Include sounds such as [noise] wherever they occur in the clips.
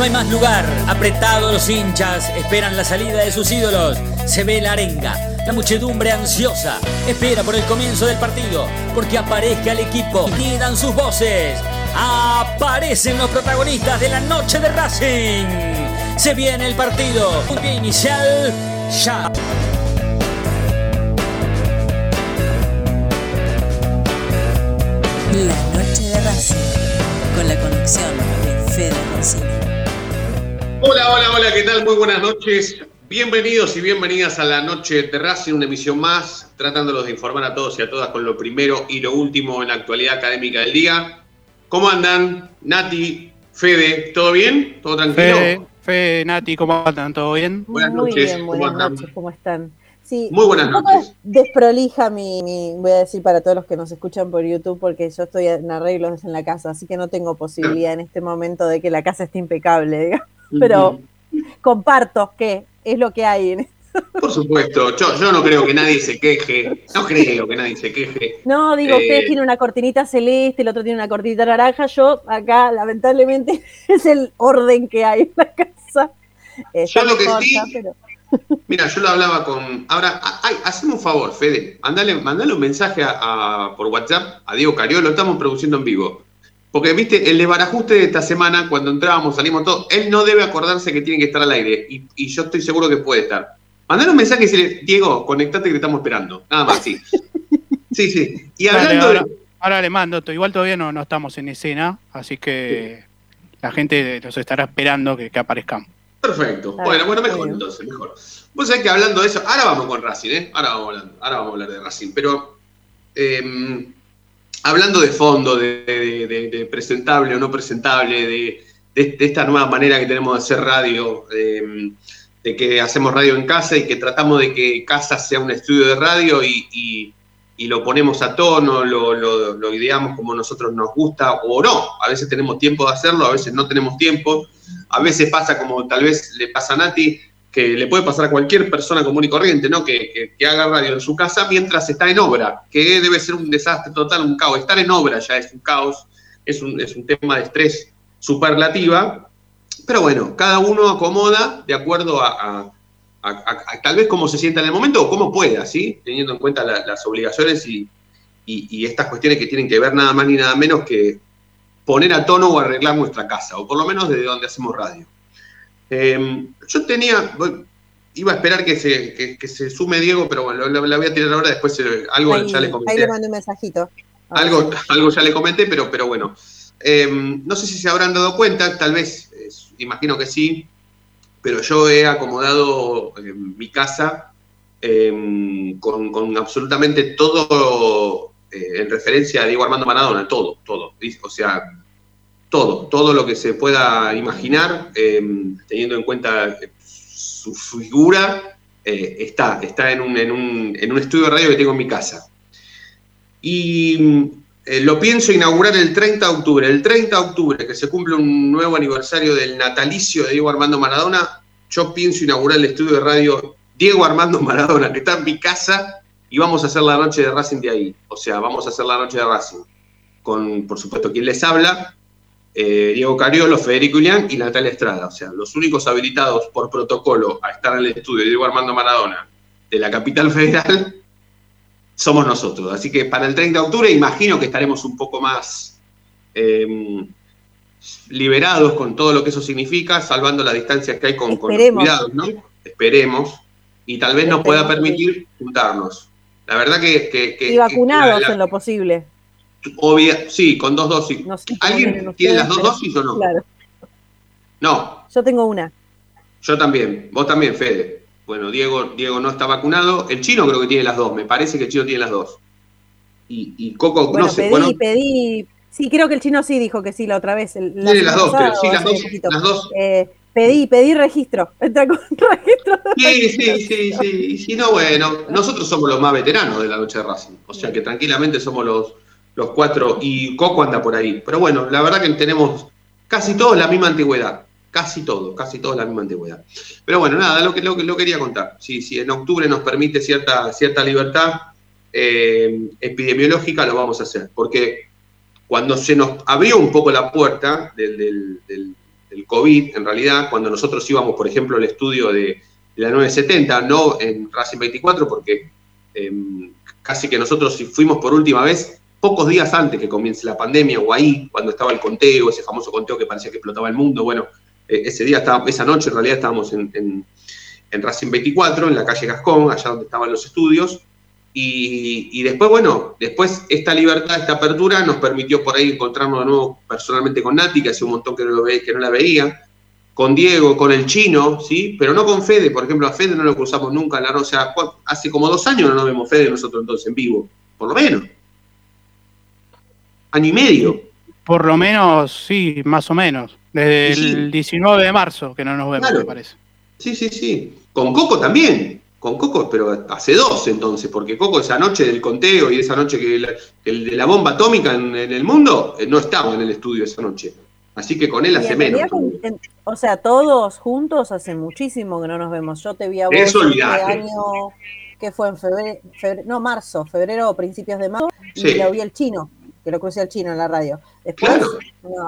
No hay más lugar. Apretados los hinchas esperan la salida de sus ídolos. Se ve la arenga. La muchedumbre ansiosa espera por el comienzo del partido porque aparezca el equipo. Quedan sus voces. Aparecen los protagonistas de la noche de Racing. Se viene el partido. Punto inicial ya. La noche de Racing, con la conexión de Fede Roncini. Hola, hola, hola, ¿qué tal? Muy buenas noches. Bienvenidos y bienvenidas a la noche de Racing, una emisión más, tratándolos de informar a todos y a todas con lo primero y lo último en la actualidad académica del día. ¿Cómo andan? Nati, Fede, ¿todo bien? ¿Todo tranquilo? Fede, Fede, Nati, ¿cómo andan? ¿Todo bien? Buenas Muy noches, bien, ¿cómo buenas andan? noches, ¿cómo están? Sí, Muy buenas un poco noches. desprolija mi, mi- voy a decir para todos los que nos escuchan por YouTube, porque yo estoy en arreglos en la casa, así que no tengo posibilidad en este momento de que la casa esté impecable, digamos. Pero comparto que es lo que hay. en- Por supuesto, yo, yo no creo que nadie se queje, no creo que nadie se queje. No, digo, Eh. ustedes tienen una cortinita celeste, el otro tiene una cortinita naranja, yo acá lamentablemente [laughs] es el orden que hay en la casa. Está Yo lo que corta, sí- pero- [laughs] Mira, yo lo hablaba con. Ahora, ay, haceme un favor, Fede. Mandale, mandale un mensaje a, a- por WhatsApp a Diego Cariolo, estamos produciendo en vivo. Porque, viste, el desbarajuste de esta semana, cuando entrábamos, salimos todos, él no debe acordarse que tiene que estar al aire. Y, y yo estoy seguro que puede estar. Mandale un mensaje y decirle, Diego, conectate que te estamos esperando. Nada más, sí. [laughs] Sí, sí. Y Dale, hablando ahora, de. ahora le mando, igual todavía no, no estamos en escena, así que la gente nos estará esperando que, que aparezcamos. Perfecto. Bueno, bueno, mejor bien. entonces, mejor. Vos sabés que hablando de eso, ahora vamos con Racing, ¿eh? Ahora vamos hablando, ahora vamos a hablar de Racing. Pero eh, hablando de fondo, de, presentable o no presentable, de, esta nueva manera que tenemos de hacer radio, eh, de que hacemos radio en casa y que tratamos de que casa sea un estudio de radio y, lo ponemos a tono, lo, lo, lo ideamos como nosotros nos gusta o no. A veces tenemos tiempo de hacerlo, a veces no tenemos tiempo. A veces pasa como tal vez le pasa a Nati, que le puede pasar a cualquier persona común y corriente, ¿no? Que, que- que haga radio en su casa mientras está en obra, que debe ser un desastre total, un caos. Estar en obra ya es un caos, es un, es un tema de estrés superlativa, pero bueno, cada uno acomoda de acuerdo a, tal vez cómo se sienta en el momento o cómo pueda, ¿sí? Teniendo en cuenta la- las obligaciones y, y- y estas cuestiones que tienen que ver nada más ni nada menos que poner a tono o arreglar nuestra casa, o por lo menos desde donde hacemos radio. Eh, yo tenía, iba a esperar que se, que, que se sume Diego, pero bueno, la, la voy a tirar ahora, después eh, algo ahí, ya le ahí comenté. le mandé un mensajito. Algo, algo ya le comenté, pero, pero bueno. Eh, no sé si se habrán dado cuenta, tal vez, imagino que sí, pero yo he acomodado eh, mi casa con, con absolutamente todo eh, en referencia a Diego Armando Maradona, todo, todo. O sea, todo, todo lo que se pueda imaginar, eh, teniendo en cuenta eh, su figura, eh, está, está en un, estudio de radio que tengo en mi casa. Y eh, lo pienso inaugurar el 30 de octubre. El 30 de octubre, que se cumple un nuevo aniversario del natalicio de Diego Armando Maradona, yo pienso inaugurar el estudio de radio Diego Armando [laughs] Maradona, que está en mi casa, y vamos a hacer la noche de Racing de ahí. O sea, vamos a hacer la noche de Racing. Con, por supuesto, quien les habla, eh, Diego Cariolo, Federico Ilián y Natalia Estrada. O sea, los únicos habilitados por protocolo a estar en el estudio de Diego Armando Maradona de la capital [laughs] federal somos nosotros. Así que para el 30 de octubre imagino que estaremos un poco más eh, liberados con todo lo que eso significa, salvando las distancias que hay con, con los cuidados, ¿no? Esperemos. Y tal vez nos pueda permitir juntarnos. La verdad que... que- que- Y vacunados que la- en lo posible. Obvia- sí, con dos dosis. No sé ¿Alguien tiene las dos dosis o no? Claro, No, yo tengo una. yo también. Vos también, Fede. Bueno, Diego, Diego no está vacunado. El chino creo que tiene las dos. Me parece que el chino tiene las dos. Y, y Coco, Bueno, no sé. pedí, bueno, pedí. Sí, creo que el chino sí dijo que sí la otra vez. el- la tiene las dos, pero sí, las dos. Las dos. Eh, pedí, pedí registro. [laughs] Entra con registro. Sí, sí, sí, sí. Y si no, bueno, nosotros somos los más veteranos de la noche de Racing. O sea que tranquilamente somos los, los cuatro. Y Coco anda por ahí. Pero bueno, la verdad que tenemos casi todos la misma antigüedad. Casi todos, casi todos la misma antigüedad. Pero bueno, nada, lo que lo, lo quería contar. Si, si en octubre nos permite cierta, cierta libertad eh, epidemiológica, lo vamos a hacer. Porque cuando se nos abrió un poco la puerta del- del COVID, en realidad, cuando nosotros íbamos, por ejemplo, al estudio de, la 970, no en Racing 24, porque em, casi que nosotros fuimos por última vez pocos días antes que comience la pandemia, o ahí, cuando estaba el conteo, ese famoso conteo que parecía que explotaba el mundo, bueno, eh, ese día, esa noche en realidad estábamos en, en, en Racing 24, en la calle Gascón, allá donde estaban los estudios, y, después, bueno, después esta libertad, esta apertura nos permitió por ahí encontrarnos de nuevo personalmente con Nati, que hace un montón que no, lo ve, que no la veía, con Diego, con el chino, ¿sí? Pero no con Fede, por ejemplo, a Fede no lo cruzamos nunca en la o hace como dos años no nos vemos Fede nosotros entonces en vivo, por lo menos. Año y medio. Por lo menos, sí, más o menos. Desde el 19 de marzo que no nos vemos, me parece. Sí, sí, sí. Con Coco también con Coco, pero hace dos entonces, porque Coco esa noche del conteo y esa noche que el de la bomba atómica en, el mundo, eh, no estaba en el estudio esa noche. Así que con él hace menos. o sea, todos juntos hace muchísimo que no nos vemos. Yo te vi a vos este año que fue en febrero, no, marzo, febrero o principios de marzo, y lo vi el chino, que lo crucé al chino en la radio. Después,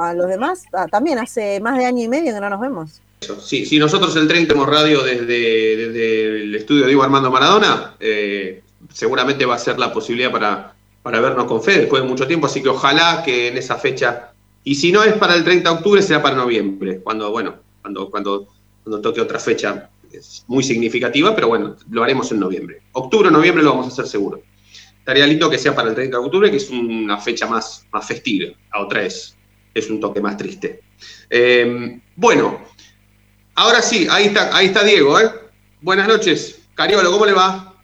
a los demás, ah, también hace más de año y medio que no nos vemos. Sí, si nosotros el 30 hemos radio desde, el estudio de Diego Armando Maradona, eh, seguramente va a ser la posibilidad para, para vernos con Fede después de mucho tiempo, así que ojalá que en esa fecha, y si no es para el 30 de octubre, sea para noviembre, cuando, bueno, cuando, cuando, cuando toque otra fecha es muy significativa, pero bueno, lo haremos en noviembre. Octubre o noviembre lo vamos a hacer seguro. Estaría lindo que sea para el 30 de octubre, que es una fecha más, más festiva. A otra es, es un toque más triste. Eh, bueno, Ahora sí, ahí está, ahí está Diego, ¿eh? Buenas noches. Cariolo, ¿cómo le va?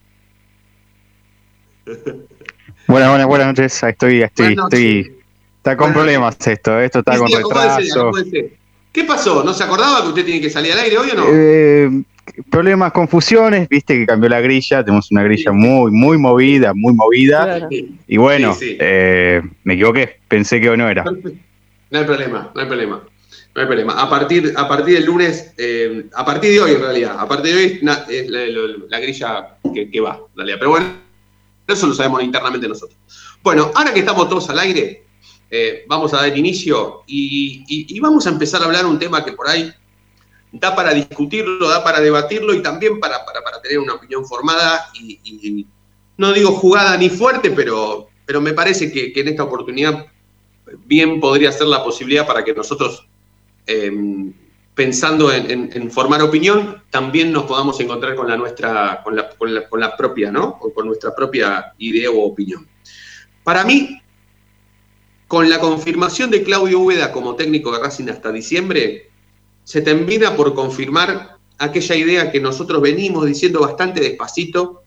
Buenas, buenas, buenas noches. Ahí estoy, estoy, estoy. Está con problemas esto, ¿eh? esto está con retraso. ¿Qué pasó? ¿No se acordaba que usted tiene que salir al aire hoy o no? Eh, problemas, confusiones, viste que cambió la grilla, tenemos una grilla muy, muy movida, muy movida. Y bueno, eh, me equivoqué, pensé que hoy no era. No hay problema, no hay problema. No hay problema. A partir, a partir del lunes, eh, a partir de hoy en realidad, a partir de hoy es la, grilla que, va, en realidad. Pero bueno, eso lo sabemos internamente nosotros. Bueno, ahora que estamos todos al aire, eh, vamos a dar inicio y, vamos a empezar a hablar un tema que por ahí da para discutirlo, da para debatirlo y también para, para, tener una opinión formada y, no digo jugada ni fuerte, pero, pero me parece que, que en esta oportunidad bien podría ser la posibilidad para que nosotros Em, pensando en, formar opinión, también nos podamos encontrar con la nuestra, con la, propia, ¿no? O con nuestra propia idea o opinión. Para mí, con la confirmación de Claudio Úbeda como técnico de Racing hasta diciembre, se termina por confirmar aquella idea que nosotros venimos diciendo bastante despacito,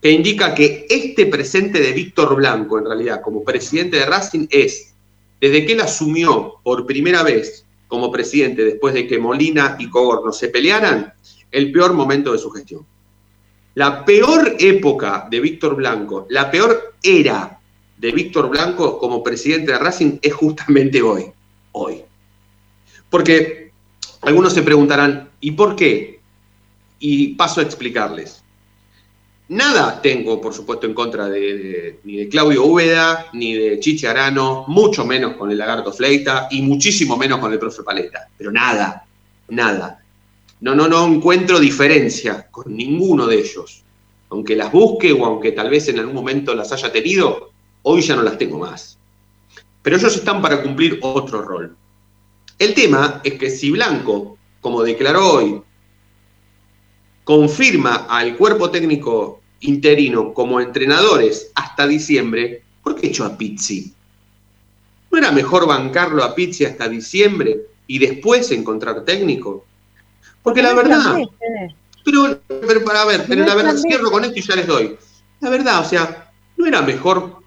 que indica que este presente de Víctor Blanco, en realidad, como presidente de Racing, es, desde que él asumió por primera vez como presidente después de que Molina y Cogorno se pelearan, el peor momento de su gestión. La peor época de Víctor Blanco, la peor era de Víctor Blanco como presidente de Racing es justamente hoy, hoy. Porque algunos se preguntarán, ¿y por qué? Y paso a explicarles. Nada tengo, por supuesto, en contra de, ni de Claudio Úbeda, ni de Chichi Arano, mucho menos con el Lagarto Fleita y muchísimo menos con el profe Paleta. Pero nada, nada. No, no, no encuentro diferencia con ninguno de ellos. Aunque las busque o aunque tal vez en algún momento las haya tenido, hoy ya no las tengo más. Pero ellos están para cumplir otro rol. El tema es que si Blanco, como declaró hoy, confirma al cuerpo técnico interino como entrenadores hasta diciembre, ¿por qué echó a Pizzi? ¿No era mejor bancarlo a Pizzi hasta diciembre y después encontrar técnico? Porque la verdad, pero, para ver, pero la verdad, cierro con esto y ya les doy. La verdad, o sea, ¿no era mejor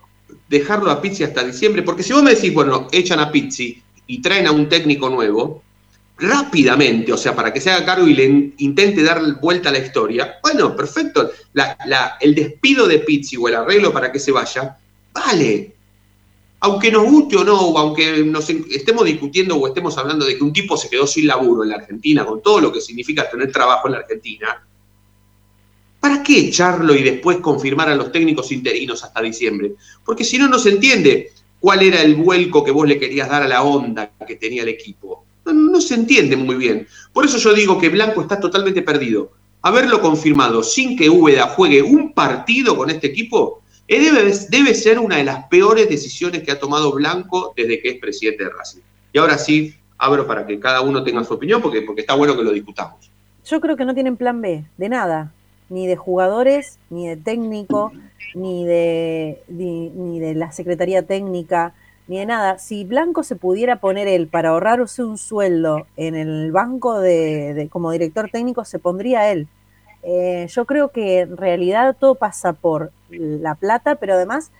dejarlo a Pizzi hasta diciembre? Porque si vos me decís, bueno, echan a Pizzi y traen a un técnico nuevo, rápidamente, o sea, para que se haga cargo y le intente dar vuelta a la historia, bueno, perfecto, el despido de Pizzi o el arreglo para que se vaya, vale. Aunque nos guste o no, o aunque nos estemos discutiendo o estemos hablando de que un tipo se quedó sin laburo en la Argentina, con todo lo que significa tener trabajo en la Argentina, ¿para qué echarlo y después confirmar a los técnicos interinos hasta diciembre? Porque si no, no se entiende cuál era el vuelco que vos le querías dar a la onda que tenía el equipo. no, se entiende muy bien. Por eso yo digo que Blanco está totalmente perdido. Haberlo confirmado sin que Úbeda juegue un partido con este equipo eh, debe, ser una de las peores decisiones que ha tomado Blanco desde que es presidente de Racing. Y ahora sí, abro para que cada uno tenga su opinión, porque, porque está bueno que lo discutamos. Yo creo que no tienen plan B, de nada, ni de jugadores, ni de técnico, ni de, ni de la Secretaría Técnica ni de nada. Si Blanco se pudiera poner él para ahorrarse un sueldo en el banco de, como director técnico, se pondría él. Eh, yo creo que en realidad todo pasa por la plata, pero además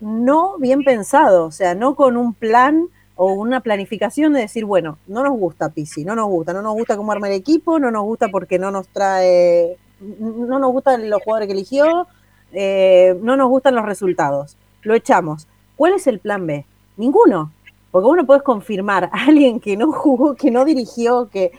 no bien pensado, o sea, no con un plan o una planificación de decir, bueno, no nos gusta Pisi, no nos gusta, no nos gusta cómo arma el equipo, no nos gusta porque no nos trae, no nos gustan los jugadores que eligió, eh, no nos gustan los resultados, lo echamos ¿Cuál es el plan B? Ninguno. Porque vos no podés confirmar a alguien que no jugó, que no dirigió, que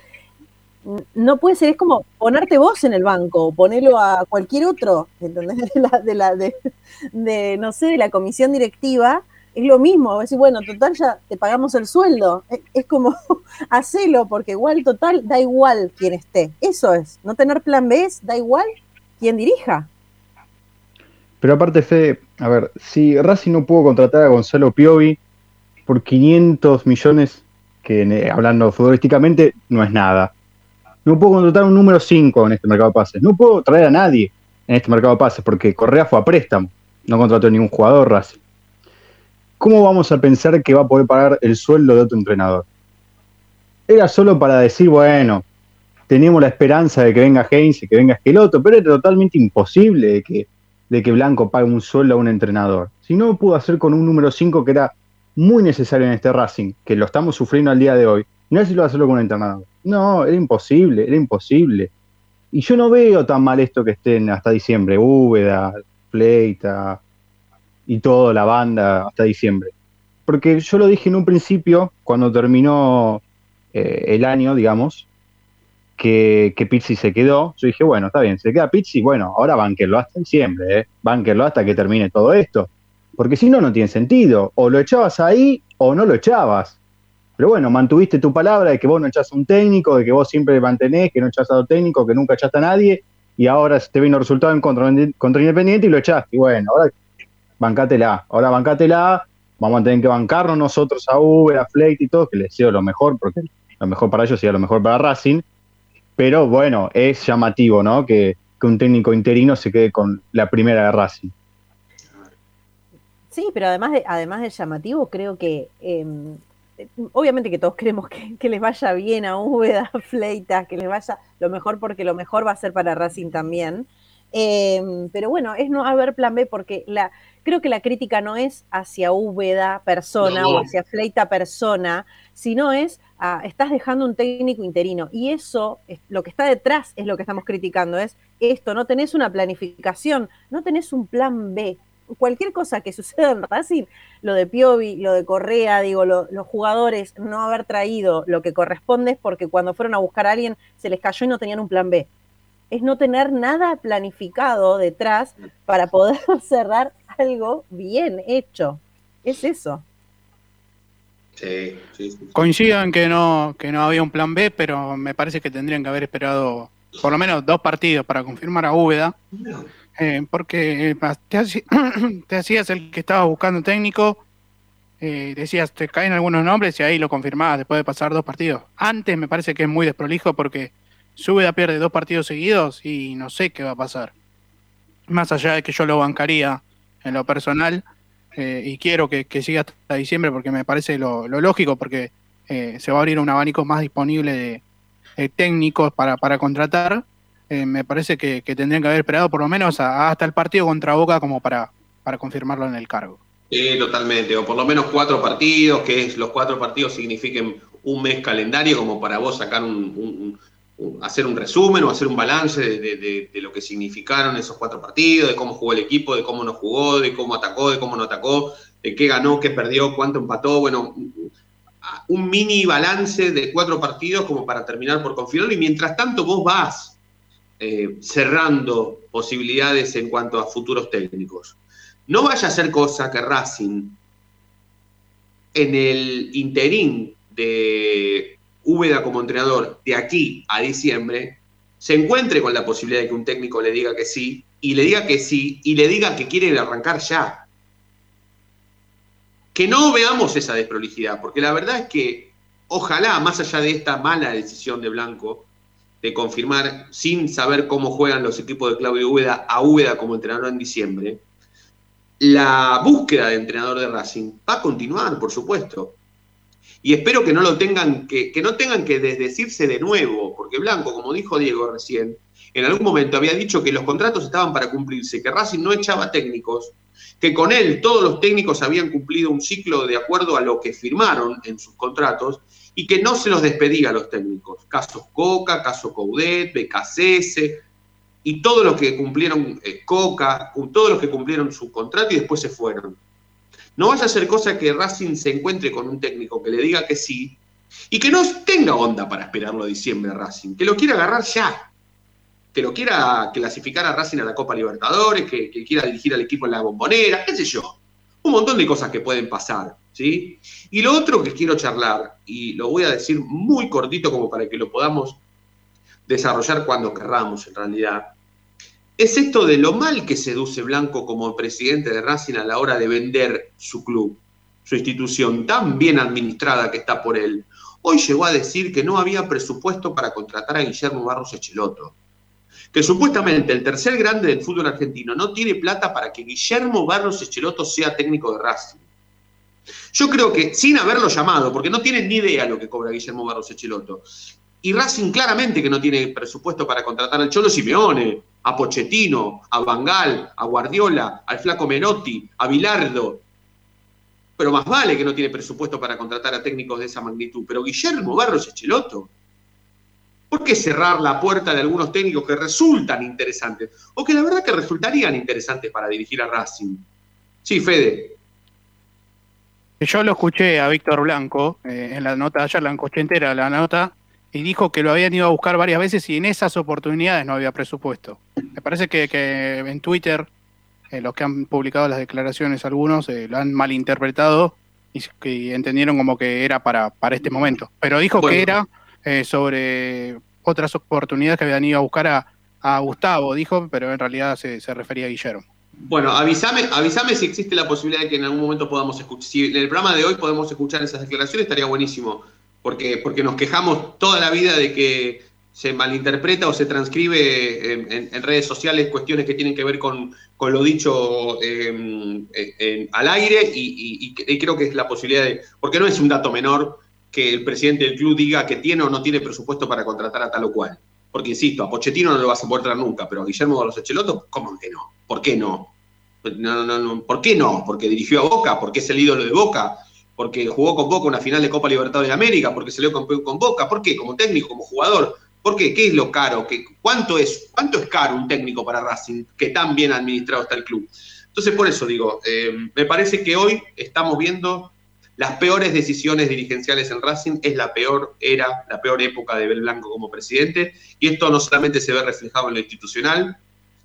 no puede ser, es como ponerte vos en el banco, ponerlo a cualquier otro, ¿entendés? [laughs] De la, de, no sé, de la comisión directiva, es lo mismo, decir, bueno, total ya te pagamos el sueldo, es, es como, [laughs] hacelo, porque igual, total, da igual quién esté, eso es, no tener plan B es, da igual quién dirija. Pero aparte, Fede, a ver, si Racing no pudo contratar a Gonzalo Piovi por 500 millones, que eh, hablando futbolísticamente no es nada. No puedo contratar un número 5 en este mercado de pases. No puedo traer a nadie en este mercado de pases porque Correa fue a préstamo. No contrató ningún jugador Racing. ¿Cómo vamos a pensar que va a poder pagar el sueldo de otro entrenador? Era solo para decir, bueno, teníamos la esperanza de que venga Heinz y que venga Esqueloto, pero era totalmente imposible de que de que Blanco pague un sueldo a un entrenador, Si no pudo hacer con un número 5 que era muy necesario en este Racing, que lo estamos sufriendo al día de hoy. No es si lo va a hacerlo con un entrenador. No, era imposible, era imposible. Y yo no veo tan mal esto que estén hasta diciembre, Úbeda, Fleita y toda la banda hasta diciembre. Porque yo lo dije en un principio, cuando terminó eh, el año, digamos, que, que Pizzi se quedó, yo dije, bueno, está bien, se queda Pizzi, bueno, ahora banquerlo hasta diciembre, ¿eh? hasta que termine todo esto. Porque si no, no tiene sentido. O lo echabas ahí o no lo echabas. Pero bueno, mantuviste tu palabra de que vos no echás a un técnico, de que vos siempre mantenés, que no echás a un técnico, que nunca echaste a nadie, y ahora te vino resultado en contra, contra Independiente y lo echaste. Y bueno, ahora bancátela, ahora bancátela, vamos a tener que bancarnos nosotros a Uber, a Flake y todo, que les deseo lo mejor, porque lo mejor para ellos sería lo mejor para Racing, pero bueno, es llamativo, ¿no? Que, un técnico interino se quede con la primera de Racing. Sí, pero además de, además de llamativo, creo que em, obviamente que todos queremos que, les vaya bien a Úbeda, a Fleitas, que les vaya lo mejor porque lo mejor va a ser para Racing también. Em, pero bueno, es no haber plan B porque la, creo que la crítica no es hacia Úbeda persona o hacia Fleita persona, sino es estás dejando un técnico interino. Y eso, lo que está detrás es lo que estamos criticando, es esto, no tenés una planificación, no tenés un plan B. Cualquier cosa que suceda en Racing, lo de Piovi, lo de Correa, digo, los jugadores no haber traído lo que corresponde es porque cuando fueron a buscar a alguien se les cayó y no tenían un plan B. Es no tener nada planificado detrás para poder [laughs] cerrar algo bien hecho. Es eso. Sí, sí, Coincido en que no, que no había un plan B, pero me parece que tendrían que haber esperado por lo menos dos partidos para confirmar a Úbeda. Eh, porque eh, [clears throat] te, hacías el que estaba buscando técnico, eh, decías, te caen algunos nombres y ahí lo confirmabas después de pasar dos partidos. Antes me parece que es muy desprolijo porque Úbeda pierde dos partidos seguidos y no sé qué va a pasar. Más allá de que yo lo bancaría en lo personal, eh, y quiero que, siga hasta diciembre porque me parece lo, lógico, porque eh, se va a abrir un abanico más disponible de, técnicos para, para contratar. Eh, me parece que, tendrían que haber esperado por lo menos hasta el partido contra Boca como para, para confirmarlo en el cargo. Sí, totalmente, o por lo menos cuatro partidos, que los cuatro partidos signifiquen un mes calendario como para vos sacar un hacer un resumen o hacer un balance de, lo que significaron esos cuatro partidos, de cómo jugó el equipo, de cómo no jugó, de cómo atacó, de cómo no atacó, de qué ganó, qué perdió, cuánto empató, bueno, un mini balance de cuatro partidos como para terminar por confirmar y mientras tanto vos vas eh, cerrando posibilidades en cuanto a futuros técnicos. No vaya a ser cosa que Racing en el interín de Úbeda como entrenador de aquí a diciembre, se encuentre con la posibilidad de que un técnico le diga que sí, y le diga que sí, y le diga que quiere arrancar ya. Que no veamos esa desprolijidad, porque la verdad es que ojalá, más allá de esta mala decisión de Blanco, de confirmar sin saber cómo juegan los equipos de Claudio Úbeda a Úbeda como entrenador en diciembre, la búsqueda de entrenador de Racing va a continuar, por supuesto. Y espero que no lo tengan que, que no tengan que desdecirse de nuevo, porque Blanco, como dijo Diego recién, en algún momento había dicho que los contratos estaban para cumplirse, que Racing no echaba técnicos, que con él todos los técnicos habían cumplido un ciclo de acuerdo a lo que firmaron en sus contratos y que no se los despedía a los técnicos. Casos Coca, caso Coudet, BKCS y todos los que cumplieron eh, Coca, todos los que cumplieron su contrato y después se fueron. No vaya a ser cosa que Racing se encuentre con un técnico que le diga que sí y que no tenga onda para esperarlo a diciembre a Racing, que lo quiera agarrar ya, que lo quiera clasificar a Racing a la Copa Libertadores, que, que quiera dirigir al equipo en la bombonera, qué sé yo. Un montón de cosas que pueden pasar. Y lo otro que quiero charlar, y lo voy a decir muy cortito como para que lo podamos desarrollar cuando querramos en realidad, es esto de lo mal que seduce Blanco como presidente de Racing a la hora de vender su club, su institución tan bien administrada que está por él. Hoy llegó a decir que no había presupuesto para contratar a Guillermo Barros Echeloto, que supuestamente el tercer grande del fútbol argentino no tiene plata para que Guillermo Barros Echeloto sea técnico de Racing. Yo creo que sin haberlo llamado, porque no tienen ni idea lo que cobra Guillermo Barros Echeloto, y Racing claramente que no tiene presupuesto para contratar al Cholo Simeone, a Pochettino, a Bangal, a Guardiola, al Flaco Menotti, a Bilardo. Pero más vale que no tiene presupuesto para contratar a técnicos de esa magnitud. Pero Guillermo Barros Echeloto, ¿por qué cerrar la puerta de algunos técnicos que resultan interesantes? O que la verdad que resultarían interesantes para dirigir a Racing. Sí, Fede. Yo lo escuché a Víctor Blanco eh, en la nota de ayer, la escuché entera la nota, y dijo que lo habían ido a buscar varias veces y en esas oportunidades no había presupuesto. Me parece que, en Twitter, eh, los que han publicado las declaraciones, algunos eh, lo han malinterpretado y, que entendieron como que era para, para este momento. Pero dijo que era sobre otras oportunidades que habían ido a buscar a, a Gustavo, dijo, pero en realidad se, se refería a Guillermo. Bueno, avísame, avísame si existe la posibilidad de que en algún momento podamos escuchar. Si en el programa de hoy podemos escuchar esas declaraciones, estaría buenísimo. Porque, porque nos quejamos toda la vida de que se malinterpreta o se transcribe en, redes sociales cuestiones que tienen que ver con, lo dicho em, al aire y, creo que es la posibilidad de, porque no es un dato menor que el presidente del club diga que tiene o no tiene presupuesto para contratar a tal o cual. Porque, insisto, a Pochettino no lo vas a poder nunca, pero a Guillermo de los Echelotos, ¿cómo que no? ¿Por qué no? No, no, no? ¿Por qué no? Porque dirigió a Boca, porque es el ídolo de Boca, porque jugó con Boca una final de Copa Libertadores de América, porque salió campeón con Boca. ¿Por qué? Como técnico, como jugador. ¿Por qué? ¿Qué es lo caro? ¿Qué, cuánto, es, ¿Cuánto es caro un técnico para Racing que tan bien administrado está el club? Entonces, por eso digo, eh, me parece que hoy estamos viendo las peores decisiones dirigenciales en Racing, es la peor era, la peor época de Bel Blanco como presidente, y esto no solamente se ve reflejado en lo institucional,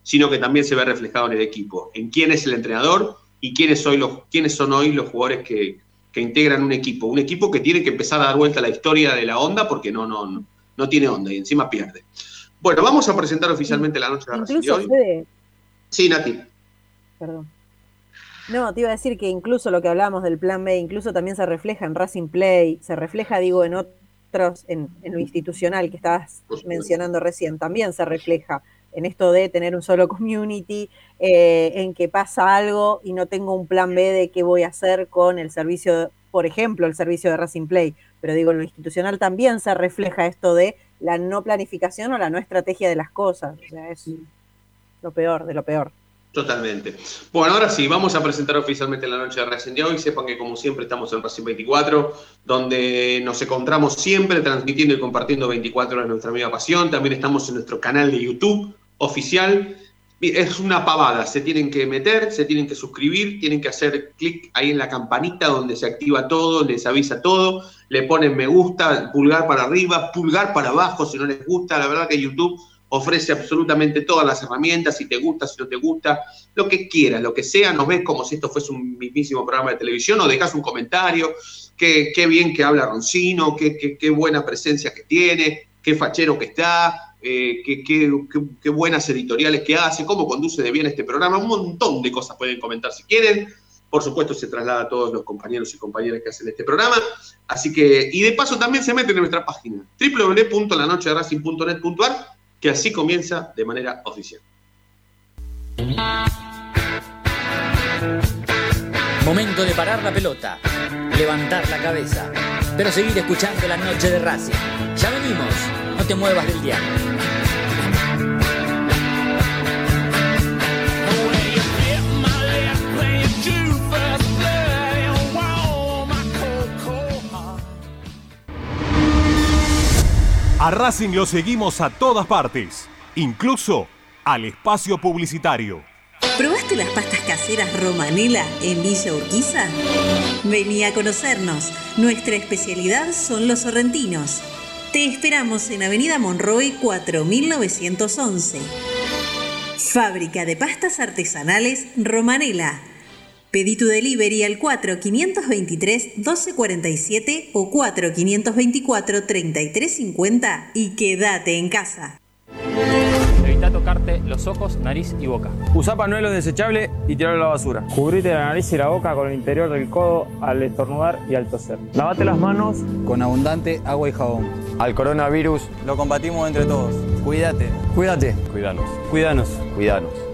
sino que también se ve reflejado en el equipo, en quién es el entrenador y quiénes, son hoy los jugadores que, integran un equipo, un equipo que tiene que empezar a dar vuelta a la historia de la onda porque no, no, no, no tiene onda y encima pierde. Bueno, vamos a presentar oficialmente la noche de Racing de hoy. Sí, Nati. Perdón. No, te iba a decir que incluso lo que hablamos del plan B, incluso también se refleja en Racing Play, se refleja, digo, en otros, en, lo institucional que estabas mencionando recién, también se refleja en esto de tener un solo community, eh, en que pasa algo y no tengo un plan B de qué voy a hacer con el servicio, por ejemplo, el servicio de Racing Play. Pero digo, en lo institucional también se refleja esto de la no planificación o la no estrategia de las cosas. O sea, es lo peor de lo peor. Totalmente. Bueno, ahora sí, vamos a presentar oficialmente la noche de Racing de hoy. Sepan que como siempre estamos en Racing 24, donde nos encontramos siempre transmitiendo y compartiendo 24 horas nuestra misma pasión. También estamos en nuestro canal de YouTube oficial. Es una pavada, se tienen que meter, se tienen que suscribir, tienen que hacer clic ahí en la campanita donde se activa todo, les avisa todo, le ponen me gusta, pulgar para arriba, pulgar para abajo si no les gusta. La verdad que YouTube ofrece absolutamente todas las herramientas, si te gusta, si no te gusta, lo que quieras, lo que sea, nos ves como si esto fuese un mismísimo programa de televisión o dejas un comentario qué, qué bien que habla Roncino, qué, qué, qué, buena presencia que tiene, qué fachero que está, eh, qué, buenas editoriales que hace, cómo conduce de bien este programa, un montón de cosas pueden comentar si quieren. Por supuesto, se traslada a todos los compañeros y compañeras que hacen este programa. Así que, y de paso también se meten en nuestra página, www.lanochederacing.net.ar, que así comienza de manera oficial. Momento de parar la pelota, levantar la cabeza, pero seguir escuchando la noche de Racing. Ya venimos, no te muevas del diario. A Racing lo seguimos a todas partes, incluso al espacio publicitario. ¿Probaste las pastas caseras Romanela en Villa Urquiza? Vení a conocernos. Nuestra especialidad son los sorrentinos. Te esperamos en Avenida Monroy 4911. Fábrica de pastas artesanales Romanela. Pedí tu delivery al 4523-1247 o 4524-3350 y quédate en casa tocarte los ojos, nariz y boca. Usa panuelo desechable y tirarlo a la basura. Cubrite la nariz y la boca con el interior del codo al estornudar y al toser. Lavate las manos con abundante agua y jabón. Al coronavirus lo combatimos entre todos. Cuídate. Cuídate. Cuídanos. Cuídanos. Cuídanos. Llegó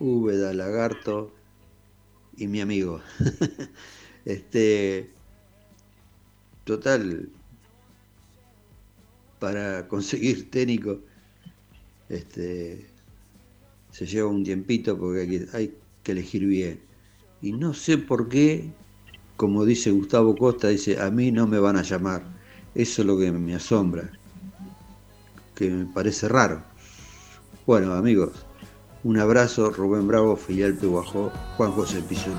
Úbeda, Lagarto y mi amigo. [laughs] este. Total, para conseguir técnico este, se lleva un tiempito porque hay que, elegir bien. Y no sé por qué, como dice Gustavo Costa, dice, a mí no me van a llamar. Eso es lo que me asombra, que me parece raro. Bueno, amigos, un abrazo, Rubén Bravo, filial Peguajó, Juan José Pisotti.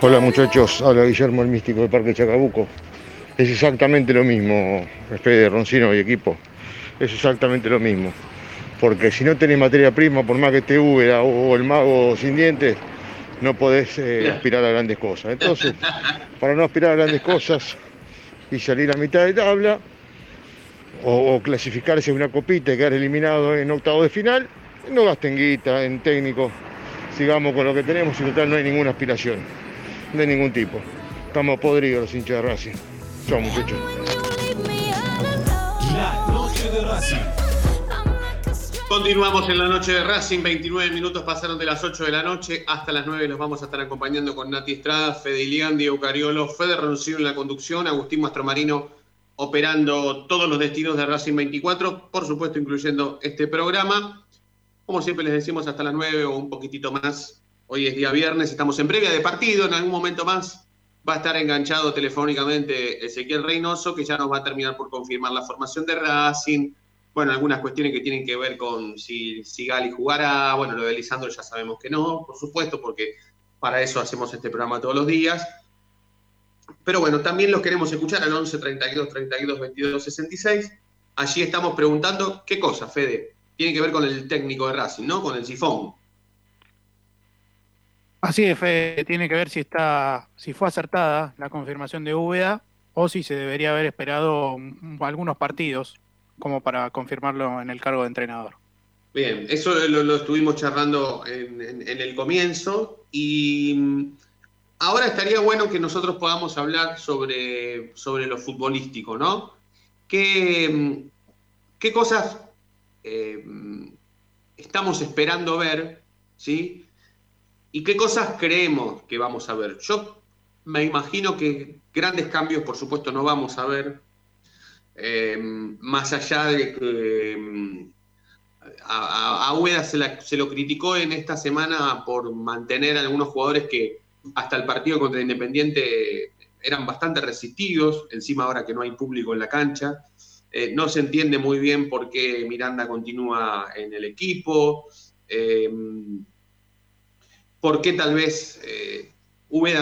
Hola muchachos, habla Guillermo el Místico del Parque Chacabuco. Es exactamente lo mismo, de Roncino y equipo. Es exactamente lo mismo. Porque si no tenés materia prima, por más que te húmeda o el mago sin dientes, no podés eh, aspirar a grandes cosas. Entonces, para no aspirar a grandes cosas y salir a mitad de tabla, o, clasificarse en una copita y quedar eliminado en octavo de final, no gasten guita en técnico. Sigamos con lo que tenemos y total no hay ninguna aspiración de ningún tipo. Estamos podridos los hinchas de Racing. Chao muchachos. La. Continuamos en la noche de Racing, 29 minutos pasaron de las 8 de la noche hasta las 9 los vamos a estar acompañando con Nati Estrada, Fede Ilián, Diego Cariolo, Fede Roncillo en la conducción, Agustín Mastromarino operando todos los destinos de Racing 24, por supuesto incluyendo este programa. Como siempre les decimos hasta las 9 o un poquitito más. Hoy es día viernes, estamos en previa de partido, en algún momento más va a estar enganchado telefónicamente Ezequiel Reynoso, que ya nos va a terminar por confirmar la formación de Racing, bueno, algunas cuestiones que tienen que ver con si, si Gali jugará, bueno, lo de Lisandro ya sabemos que no, por supuesto, porque para eso hacemos este programa todos los días. Pero bueno, también los queremos escuchar al 11 32 32 22 66. Allí estamos preguntando qué cosa, Fede. Tiene que ver con el técnico de Racing, ¿no? Con el sifón. Así es, Fede, tiene que ver si está, si fue acertada la confirmación de Úbeda o si se debería haber esperado algunos partidos como para confirmarlo en el cargo de entrenador. Bien, eso lo, estuvimos charlando en, el comienzo y mm, ahora estaría bueno que nosotros podamos hablar sobre, sobre lo futbolístico, ¿no? ¿Qué, mm, qué cosas eh, mm, estamos esperando ver, ¿sí? ¿Y qué cosas creemos que vamos a ver? Yo me imagino que grandes cambios, por supuesto, no vamos a ver, eh, más allá de que mm, a, a se, se, lo criticó en esta semana por mantener a algunos jugadores que hasta el partido contra Independiente eran bastante resistidos, encima ahora que no hay público en la cancha. Eh, no se entiende muy bien por qué Miranda continúa en el equipo. Eh, por qué tal vez eh,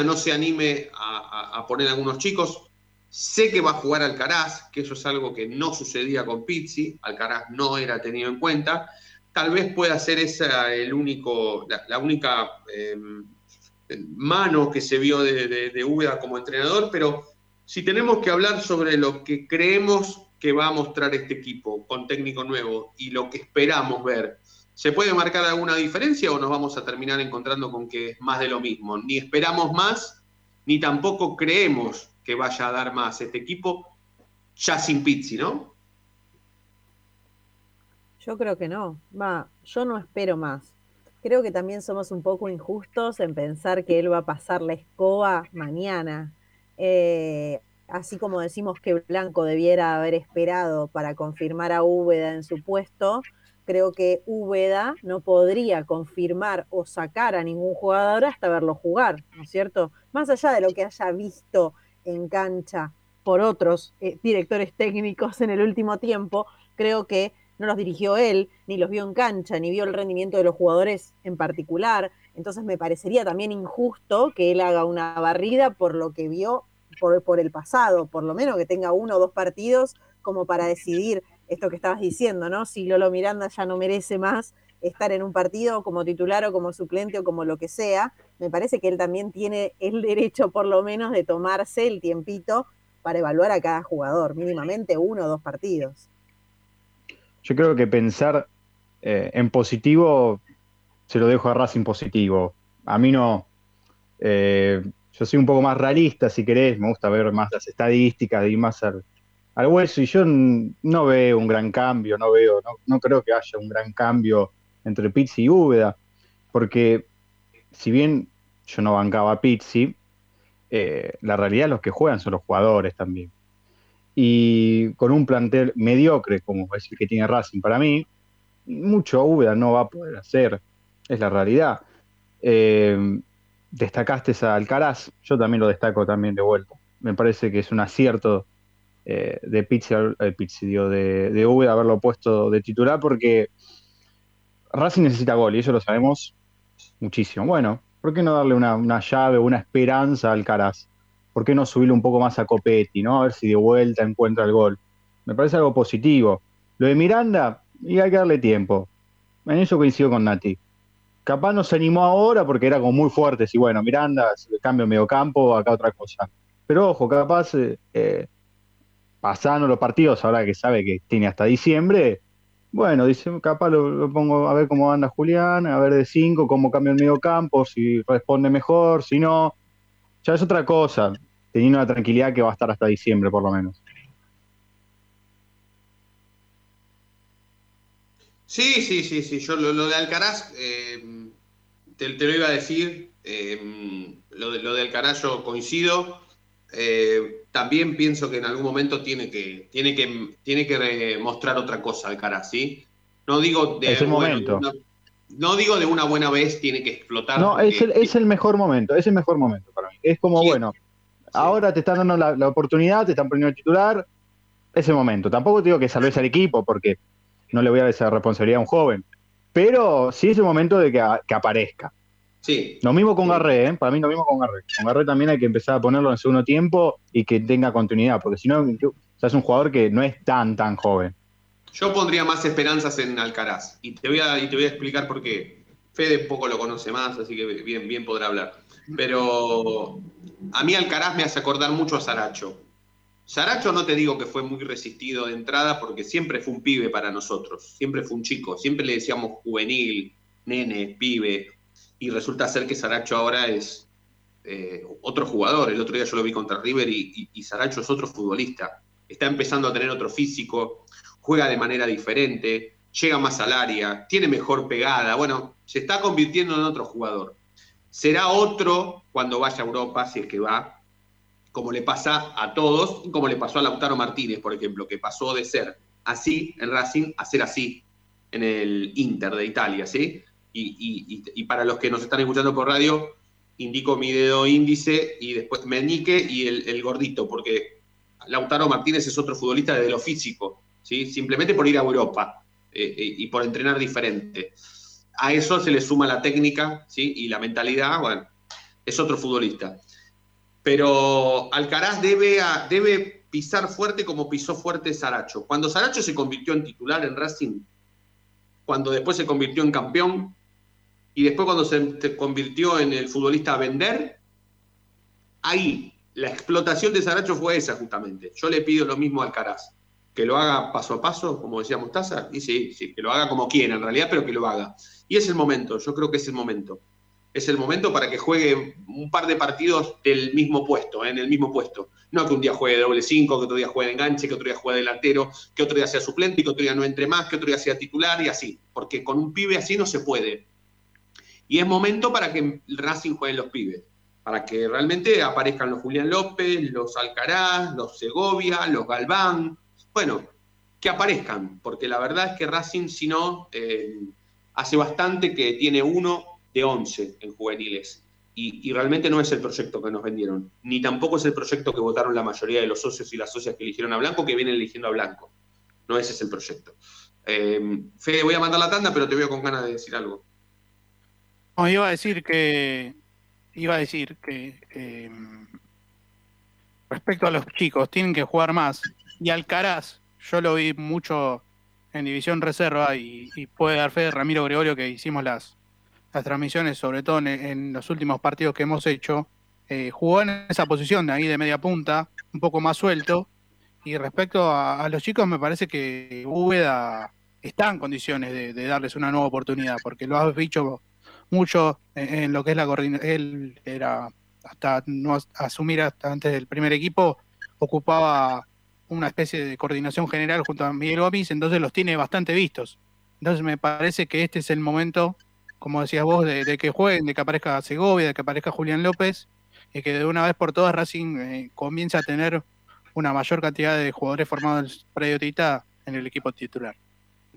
no se anime a, poner algunos chicos. Sé que va a jugar Alcaraz, que eso es algo que no sucedía con Pizzi, Alcaraz no era tenido en cuenta. Tal vez pueda ser esa el único, la, única em, mano que se vio de, de, como entrenador, pero si tenemos que hablar sobre lo que creemos que va a mostrar este equipo con técnico nuevo y lo que esperamos ver ¿Se puede marcar alguna diferencia o nos vamos a terminar encontrando con que es más de lo mismo? Ni esperamos más, ni tampoco creemos que vaya a dar más este equipo, ya sin Pizzi, ¿no? Yo creo que no. Va, yo no espero más. Creo que también somos un poco injustos en pensar que él va a pasar la escoba mañana. Eh, así como decimos que Blanco debiera haber esperado para confirmar a Úbeda en su puesto, creo que Úbeda no podría confirmar o sacar a ningún jugador hasta verlo jugar, ¿no es cierto? Más allá de lo que haya visto en cancha por otros eh, directores técnicos en el último tiempo, creo que no los dirigió él, ni los vio en cancha, ni vio el rendimiento de los jugadores en particular. Entonces me parecería también injusto que él haga una barrida por lo que vio por, por el pasado, por lo menos que tenga uno o dos partidos como para decidir esto que estabas diciendo, ¿no? Si Lolo Miranda ya no merece más estar en un partido como titular o como suplente o como lo que sea, me parece que él también tiene el derecho por lo menos de tomarse el tiempito para evaluar a cada jugador, mínimamente uno o dos partidos. Yo creo que pensar eh, en positivo se lo dejo a Racing positivo. A mí no. Eh, yo soy un poco más realista, si querés, me gusta ver más las estadísticas, ir más al, hueso, y yo no veo un gran cambio, no veo, no creo que haya un gran cambio entre Pizzi y Úbeda, porque si bien yo no bancaba a Pizzi, eh, la realidad los que juegan son los jugadores también. Y con un plantel mediocre, como es el que tiene Racing para mí, mucho Úbeda no va a poder hacer, es la realidad. Eh, destacaste a Alcaraz, yo también lo destaco también de vuelta. Me parece que es un acierto eh, de Pizzi, de, de Úbeda haberlo puesto de titular porque Racing necesita gol y eso lo sabemos muchísimo. Bueno, ¿por qué no darle una, una llave, una esperanza al Caraz? ¿Por qué no subirle un poco más a Copetti, ¿no? A ver si de vuelta encuentra el gol. Me parece algo positivo. Lo de Miranda, y hay que darle tiempo. En eso coincido con Nati. Capaz no se animó ahora porque era como muy fuerte. Si bueno, Miranda, cambio medio campo, acá otra cosa. Pero ojo, capaz eh, eh, pasando los partidos, ahora que sabe que tiene hasta diciembre, bueno, dice, capaz lo, pongo a ver cómo anda Julián, a ver de 5, cómo cambia el medio campo, si responde mejor, si no. Ya es otra cosa, teniendo la tranquilidad que va a estar hasta diciembre por lo menos. Sí, sí, sí, sí. Yo lo, de Alcaraz, eh, te, lo iba a decir, eh, lo, de, lo de Alcaraz yo coincido. Eh, también pienso que en algún momento tiene que, tiene que, tiene que mostrar otra cosa Alcaraz, ¿sí? No digo de es momento. no digo de una buena vez tiene que explotar. No, es el, es el mejor momento, es el mejor momento para mí. Es como, bueno, ahora te están dando la, oportunidad, te están poniendo el titular, es el momento. Tampoco digo que salves al equipo porque no le voy a dar esa responsabilidad a un joven. Pero sí es el momento de que, que aparezca. Sí. Lo mismo con Garré, ¿eh? para mí lo mismo con Garré. Con Garré también hay que empezar a ponerlo en segundo tiempo y que tenga continuidad, porque si no, es un jugador que no es tan, tan joven. Yo pondría más esperanzas en Alcaraz y te voy a, y te voy a explicar por qué. Fede poco lo conoce más, así que bien, bien podrá hablar. Pero a mí Alcaraz me hace acordar mucho a Saracho. Saracho no te digo que fue muy resistido de entrada porque siempre fue un pibe para nosotros, siempre fue un chico, siempre le decíamos juvenil, nene, pibe, y resulta ser que Saracho ahora es eh, otro jugador. El otro día yo lo vi contra River y, y, Saracho es otro futbolista. Está empezando a tener otro físico, juega de manera diferente, llega más al área, tiene mejor pegada. Bueno, se está convirtiendo en otro jugador. Será otro cuando vaya a Europa, si es que va, como le pasa a todos, como le pasó a Lautaro Martínez, por ejemplo, que pasó de ser así en Racing a ser así en el Inter de Italia, ¿sí? Y, para los que nos están escuchando por radio, indico mi dedo índice y después meñique y el, gordito, porque Lautaro Martínez es otro futbolista desde lo físico, ¿sí? simplemente por ir a Europa eh, eh, y por entrenar diferente. A eso se le suma la técnica ¿sí? y la mentalidad, bueno, es otro futbolista. Pero Alcaraz debe, debe pisar fuerte como pisó fuerte Saracho. Cuando Saracho se convirtió en titular en Racing, cuando después se convirtió en campeón, y después cuando se convirtió en el futbolista a vender, ahí la explotación de Saracho fue esa justamente. Yo le pido lo mismo al Caraz, que lo haga paso a paso, como decía Mostaza, y sí, sí, que lo haga como quiera en realidad, pero que lo haga. Y es el momento, yo creo que es el momento. Es el momento para que juegue un par de partidos del mismo puesto, en el mismo puesto. No que un día juegue doble cinco, que otro día juegue enganche, que otro día juegue delantero, que otro día sea suplente, que otro día no entre más, que otro día sea titular y así. Porque con un pibe así no se puede. Y es momento para que Racing juegue los pibes, para que realmente aparezcan los Julián López, los Alcaraz, los Segovia, los Galván. Bueno, que aparezcan, porque la verdad es que Racing, si no, eh, hace bastante que tiene uno de 11 en juveniles. Y, realmente no es el proyecto que nos vendieron, ni tampoco es el proyecto que votaron la mayoría de los socios y las socias que eligieron a Blanco, que vienen eligiendo a Blanco. No ese es el proyecto. Eh, Fede, voy a mandar la tanda, pero te veo con ganas de decir algo iba a decir que iba a decir que em, respecto a los chicos, tienen que jugar más. Y Alcaraz, yo lo vi mucho en División Reserva y, puede dar fe de Ramiro Gregorio que hicimos las, las transmisiones, sobre todo en, los últimos partidos que hemos hecho. Eh, jugó en esa posición de ahí de media punta, un poco más suelto. Y respecto a, los chicos, me parece que Úbeda está en condiciones de, de, darles una nueva oportunidad, porque lo has dicho mucho en, lo que es la coordinación. Él era, hasta no asumir hasta antes del primer equipo, ocupaba una especie de coordinación general junto a Miguel Gómez, entonces los tiene bastante vistos. Entonces me parece que este es el momento, como decías vos, de, que jueguen, de que aparezca Segovia, de que aparezca Julián López, y que de una vez por todas Racing eh, comience a tener una mayor cantidad de jugadores formados el Tita en el equipo titular.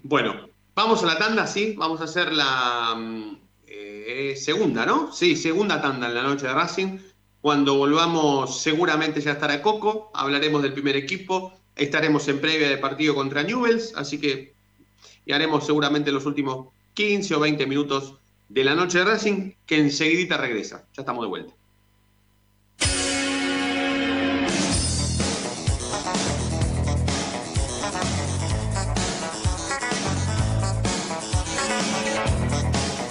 Bueno, vamos a la tanda, sí, vamos a hacer la, mm, eh, segunda, ¿no? Sí, segunda tanda en la noche de Racing. Cuando volvamos, seguramente ya estará Coco. Hablaremos del primer equipo. Estaremos en previa de partido contra Newells. Así que y haremos seguramente los últimos 15 o 20 minutos de la noche de Racing, que enseguidita regresa. Ya estamos de vuelta.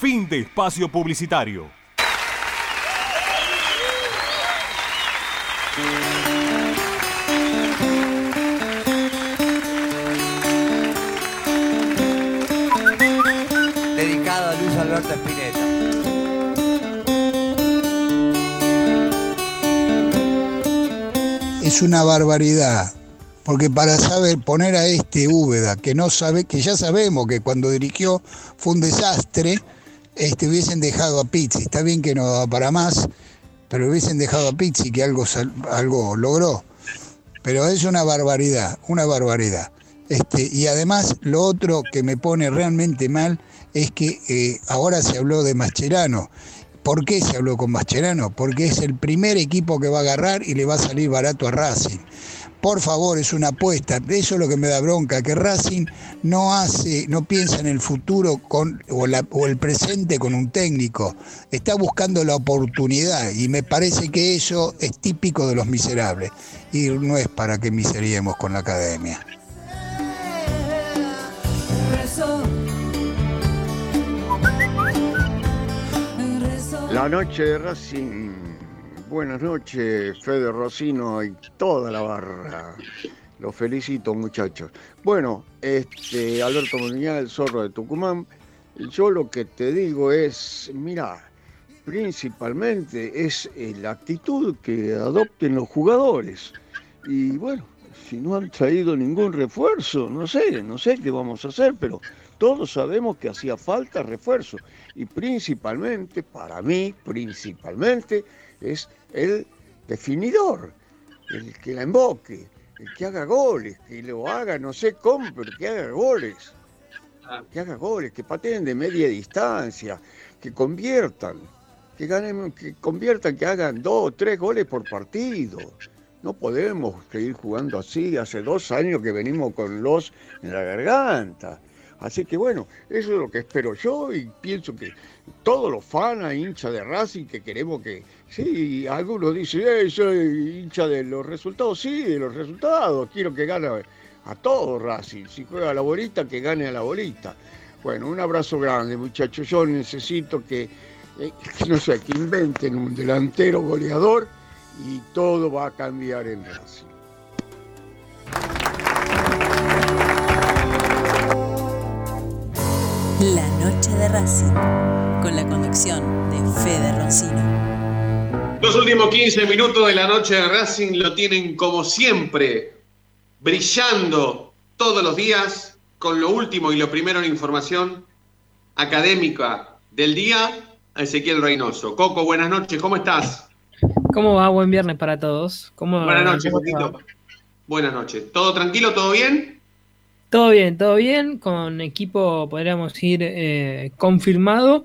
Fin de espacio publicitario. Dedicado a Luis Alberto Spinetta. es una barbaridad. Porque para saber poner a este Úbeda, que no sabe, que ya sabemos que cuando dirigió fue un desastre, este, hubiesen dejado a Pizzi. Está bien que no daba para más, pero hubiesen dejado a Pizzi que algo, algo logró. Pero es una barbaridad, una barbaridad. Este, y además lo otro que me pone realmente mal es que eh, ahora se habló de Mascherano. ¿Por qué se habló con Mascherano? Porque es el primer equipo que va a agarrar y le va a salir barato a Racing. Por favor, es una apuesta. Eso es lo que me da bronca, que Racing no hace, no piensa en el futuro con, o, o el presente con un técnico. Está buscando la oportunidad y me parece que eso es típico de los miserables. Y no es para que miseriemos con la academia. La noche de Racing. Buenas noches, Fede Rocino y toda la barra. Los felicito, muchachos. Bueno, este Alberto Molina, el zorro de Tucumán. Yo lo que te digo es, mira, principalmente es eh, la actitud que adopten los jugadores. Y bueno, si no han traído ningún refuerzo, no sé, no sé qué vamos a hacer, pero todos sabemos que hacía falta refuerzo. Y principalmente, para mí, principalmente, es el definidor, el que la emboque, el que haga goles, que lo haga, no sé cómo, pero que haga goles. Que haga goles, que pateen de media distancia, que conviertan, que ganen, que conviertan, que hagan dos, tres goles por partido. No podemos seguir jugando así. Hace dos años que venimos con los en la garganta. Así que bueno, eso es lo que espero yo y pienso que todos los fans, hinchas de Racing, que queremos que, sí, algunos dicen, "Eh, soy hincha de los resultados, sí, de los resultados, quiero que gane a todos Racing, si juega a la bolita, que gane a la bolita. Bueno, un abrazo grande muchachos, yo necesito que, eh, [laughs] no sé, que inventen un delantero goleador y todo va a cambiar en Racing. La noche de Racing, con la conducción de Fede Roncino. Los últimos 15 minutos de la noche de Racing lo tienen como siempre, brillando todos los días con lo último y lo primero en información académica del día, a Ezequiel Reynoso. Coco, buenas noches, ¿cómo estás? ¿Cómo va? Buen viernes para todos. ¿Cómo, Buenas noches. Buenas noches. ¿Todo tranquilo, todo bien? Todo bien, todo bien. Con equipo podríamos ir eh, confirmado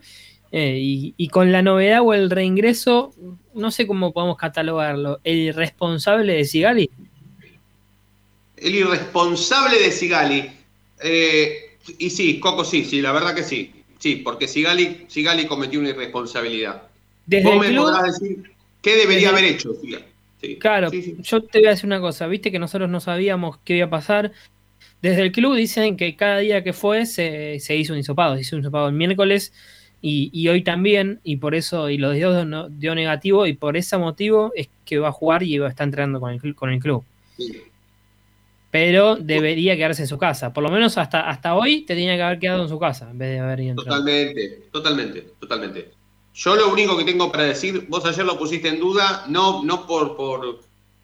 eh, y, y con la novedad o el reingreso, no sé cómo podemos catalogarlo, el responsable de Sigali. El irresponsable de Sigali. Eh, y sí, Coco sí, sí, la verdad que sí. Sí, porque Sigali, Sigali cometió una irresponsabilidad. Desde Vos el me club- podrás decir qué debería desde- haber hecho Sigali. Sí. Claro, yo te voy a decir una cosa, viste que nosotros no sabíamos qué iba a pasar. Desde el club dicen que cada día que fue se, se hizo un hisopado, se hizo un hisopado el miércoles y, y hoy también, y por eso, y los dio, no- dio negativo, y por ese motivo es que va a jugar y va a estar entrenando con el, con el club. Pero debería quedarse en su casa. Por lo menos hasta, hasta hoy te tenía que haber quedado en su casa en vez de haber ido. Totalmente, totalmente, totalmente. Yo lo único que tengo para decir, vos ayer lo pusiste en duda, no, no por, por,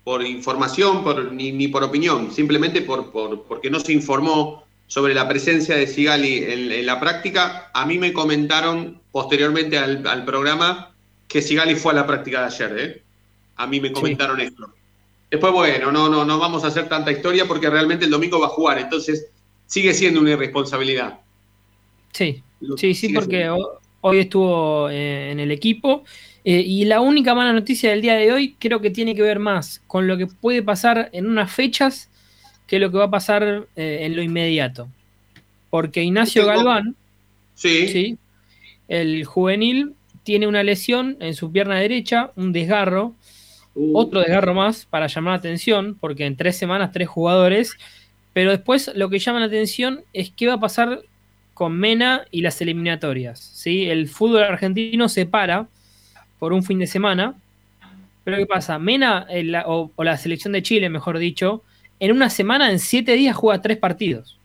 por información por, ni, ni por opinión, simplemente por, por, porque no se informó sobre la presencia de Sigali en, en la práctica. A mí me comentaron posteriormente al, al programa que Sigali fue a la práctica de ayer. ¿eh? A mí me comentaron esto. Después, bueno, no, no, no vamos a hacer tanta historia porque realmente el domingo va a jugar, entonces sigue siendo una irresponsabilidad. Sí, sí, sí, porque ho- hoy estuvo eh, en el equipo. Eh, y la única mala noticia del día de hoy creo que tiene que ver más con lo que puede pasar en unas fechas que lo que va a pasar eh, en lo inmediato. Porque Ignacio Galván, sí. el juvenil, tiene una lesión en su pierna derecha, un desgarro, otro desgarro más para llamar la atención, porque en tres semanas tres jugadores, pero después lo que llama la atención es qué va a pasar con Mena y las eliminatorias. ¿sí? El fútbol argentino se para por un fin de semana. Pero ¿qué pasa? Mena, o, la selección de Chile, mejor dicho, en una semana, en siete días, juega tres partidos.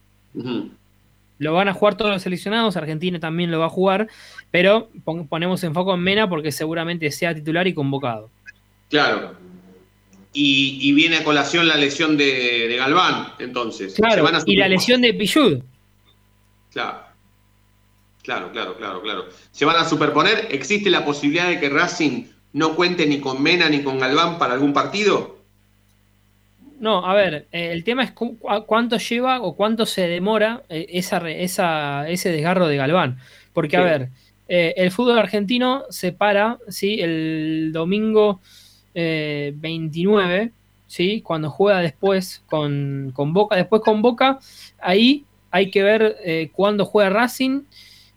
Lo van a jugar todos los seleccionados, Argentina también lo va a jugar, pero ponemos en foco en Mena porque seguramente sea titular y convocado. Claro. Y, viene a colación la lesión de, Galván, entonces. Claro, y la lesión de Pichud. Claro. Claro, claro, claro, claro. Se van a superponer. ¿Existe la posibilidad de que Racing no cuente ni con Mena ni con Galván para algún partido? No, a ver, eh, el tema es cuánto lleva o cuánto se demora eh, esa, esa, ese desgarro de Galván. Porque, a ver, eh, el fútbol argentino se para, ¿sí? El domingo 29, ¿sí? Cuando juega después con, con, Boca, después con Boca, ahí hay que ver cuándo juega Racing,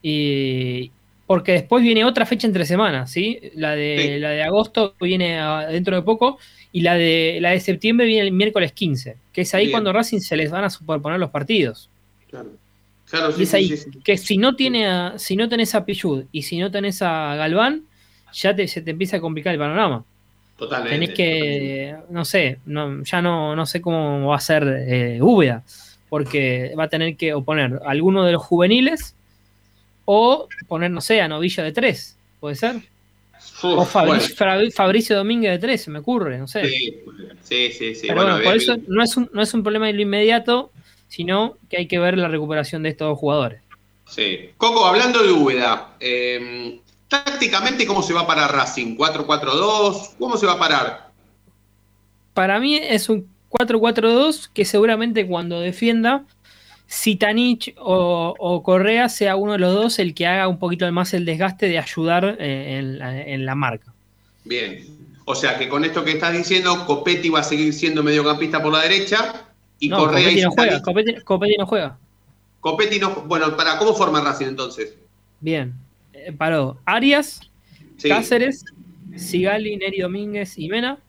y, porque después viene otra fecha entre semanas, ¿sí? La de, La de agosto viene dentro de poco y la de, la de septiembre viene el miércoles 15, que es ahí cuando Racing se les van a superponer los partidos. Claro. Claro, sí, es ahí que si no tiene si no tenés a Pillud y si no tenés a Galván, ya te, se te empieza a complicar el panorama. Totalmente. Tenés que, no sé, no, ya no, no sé cómo va a ser eh, Úbeda, porque va a tener que oponer a alguno de los juveniles o poner, no sé, a Novillo de 3, ¿puede ser? o Fabricio, Domínguez de 3, se me ocurre, no sé. Sí, sí, sí. Pero bueno, por eso no es, un, no es un problema de lo inmediato, sino que hay que ver la recuperación de estos jugadores. Sí. Coco, hablando de Úbeda, eh, tácticamente, ¿cómo se va a parar Racing? ¿4-4-2? ¿Cómo se va a parar? Para mí es un 4-4-2 que seguramente cuando defienda si Tanich o, Correa sea uno de los dos el que haga un poquito más el desgaste de ayudar eh, en, la, marca. Bien. O sea que con esto que estás diciendo, Copetti va a seguir siendo mediocampista por la derecha y Correa Copetti y no juega. Copetti, no juega. Copetti no Bueno, ¿para cómo forma Racing entonces? Bien. Eh, paró. Arias, Cáceres, Sigali, Neri Domínguez y Mena.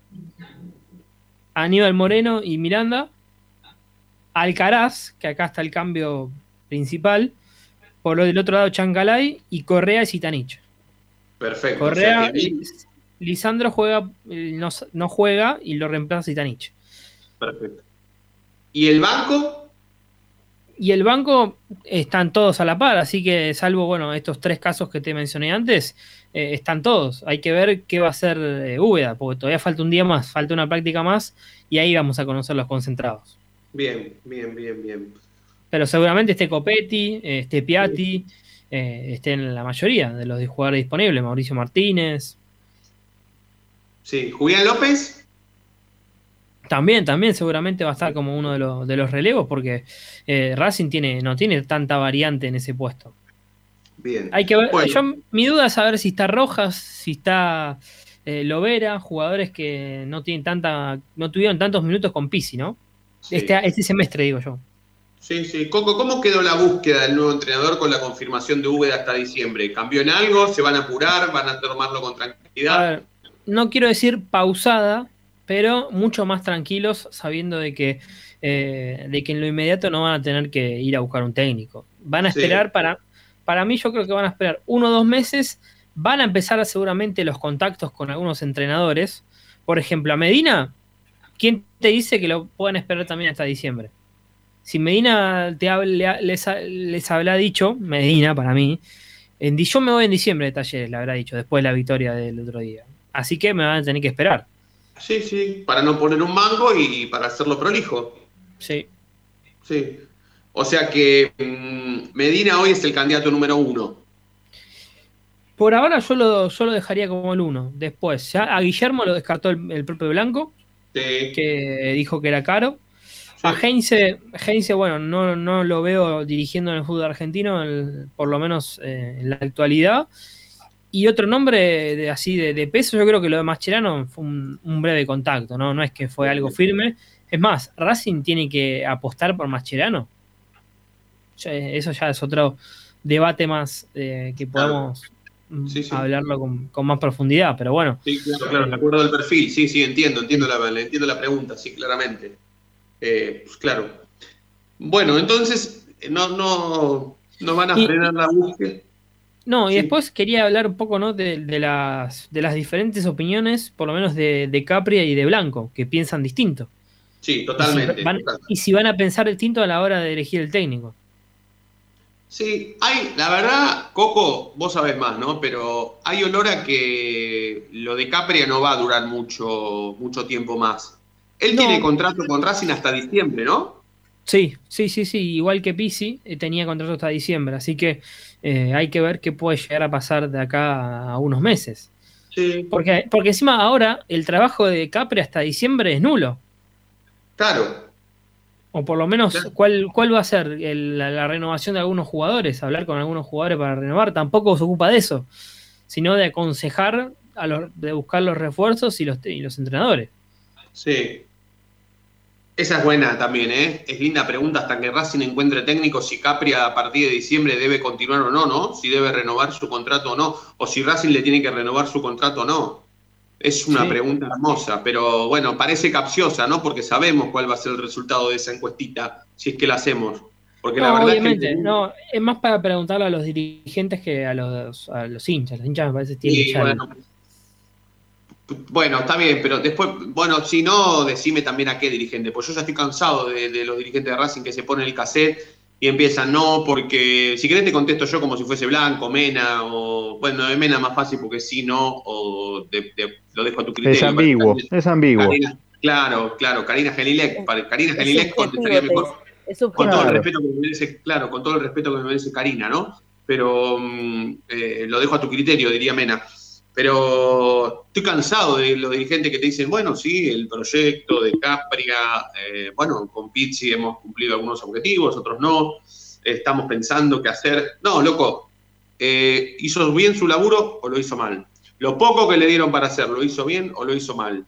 Aníbal Moreno y Miranda Alcaraz, que acá está el cambio principal, por el otro lado Chancalay y Correa y Zitanich. Perfecto. Correa, Lisandro juega, no, juega y lo reemplaza Zitanich. Perfecto. ¿Y el banco? Y el banco están todos a la par, así que salvo bueno estos tres casos que te mencioné antes, eh, están todos. Hay que ver qué va a hacer eh, Úbeda, porque todavía falta un día más, falta una práctica más y ahí vamos a conocer los concentrados. Bien, bien, bien, bien. Pero seguramente esté Copetti, esté Piatti, eh, esté en la mayoría de los jugadores disponibles, Mauricio Martínez. Sí, Julián López. También, también seguramente va a estar como uno de los, de los relevos porque eh, Racing tiene, no tiene tanta variante en ese puesto. Bien. Hay que ver, yo, mi duda es saber si está Rojas, si está eh, Lovera, jugadores que no tienen tanta, no tuvieron tantos minutos con Pisi, ¿no? Este, este, semestre, digo yo. Sí, sí. Coco, ¿cómo quedó la búsqueda del nuevo entrenador con la confirmación de Úbeda hasta diciembre? ¿Cambió en algo? ¿Se van a apurar? ¿Van a tomarlo con tranquilidad? no quiero decir pausada, pero mucho más tranquilos, sabiendo de que, eh, de que en lo inmediato no van a tener que ir a buscar un técnico. Van a esperar para. Para mí, yo creo que van a esperar uno o dos meses. Van a empezar seguramente los contactos con algunos entrenadores. Por ejemplo, a Medina ¿quién te dice que lo puedan esperar también hasta diciembre? Si Medina te les, les habrá dicho, Medina para mí, en, yo me voy en diciembre de talleres, le habrá dicho, después de la victoria del otro día. Así que me van a tener que esperar. Sí, sí, para no poner un mango y para hacerlo prolijo. Sí. Sí. O sea que mm, Medina hoy es el candidato número uno. Por ahora yo lo, yo lo dejaría como el uno. Después, ya a Guillermo lo descartó el propio Blanco que dijo que era caro. A Heinze, Heinze, bueno, no, no lo veo dirigiendo en el fútbol argentino, por lo menos eh, en la actualidad. Y otro nombre de, así de, peso, yo creo que lo de Mascherano fue un, breve contacto, ¿no? No es que fue algo firme. Es más, Racing tiene que apostar por Mascherano. Eso ya es otro debate más eh, que podemos hablarlo con, más profundidad, pero bueno. Sí, claro, claro, me acuerdo del perfil, sí, sí, entiendo, entiendo la, entiendo la pregunta, sí, claramente. Eh, pues claro. Bueno, entonces, no, no. No van a frenar la búsqueda. No, y después quería hablar un poco ¿no? de, las, de las diferentes opiniones, por lo menos de, de Capria y de Blanco, que piensan distinto. Sí, totalmente. Y si, van, a pensar distinto a la hora de elegir el técnico. Sí, hay, la verdad, Coco, vos sabés más, ¿no? Pero hay olor a que lo de Capria no va a durar mucho, mucho tiempo más. Él tiene contrato con Racing hasta diciembre, ¿no? Sí, sí, sí, sí. Igual que Pisi, eh, tenía contrato hasta diciembre. Así que eh, hay que ver qué puede llegar a pasar de acá a unos meses. Sí. Porque, porque encima ahora el trabajo de Capri hasta diciembre es nulo. Claro. O por lo menos, ¿cuál, ¿cuál va a ser la, renovación de algunos jugadores? Hablar con algunos jugadores para renovar. Tampoco se ocupa de eso, sino de aconsejar, a los, de buscar los refuerzos y los, y los entrenadores. Sí, esa es buena también, ¿eh? Es linda pregunta hasta que Racing encuentre técnico si Capria a partir de diciembre debe continuar o no, ¿no? Si debe renovar su contrato o no, o si Racing le tiene que renovar su contrato o no. Es una pregunta hermosa, pero bueno, parece capciosa, ¿no? Porque sabemos cuál va a ser el resultado de esa encuestita, si es que la hacemos. Porque la verdad obviamente, es no, es más para preguntarle a los dirigentes que a los, a los hinchas. Los hinchas me parece que tienen bueno, está bien, pero después, bueno, si no, decime también a qué dirigente, pues yo ya estoy cansado de, los dirigentes de Racing que se ponen el cassette y empiezan, no, porque si querés te contesto yo como si fuese Blanco, Mena, o bueno, de Mena más fácil porque sí, no, o lo dejo a tu criterio. Es ambiguo, es ambiguo. claro, claro, Karina Gelilek, Karina Gelilek contestaría mejor. con todo el respeto que me merece, claro, con todo el respeto que me merece Karina, ¿no? Pero mm, eh, lo dejo a tu criterio, diría Mena. Pero estoy cansado de los dirigentes que te dicen, bueno, sí, el proyecto de Capria, eh, bueno, con Pizzi hemos cumplido algunos objetivos, otros no, estamos pensando qué hacer. No, loco, eh, ¿hizo bien su laburo o lo hizo mal? Lo poco que le dieron para hacer, ¿lo hizo bien o lo hizo mal?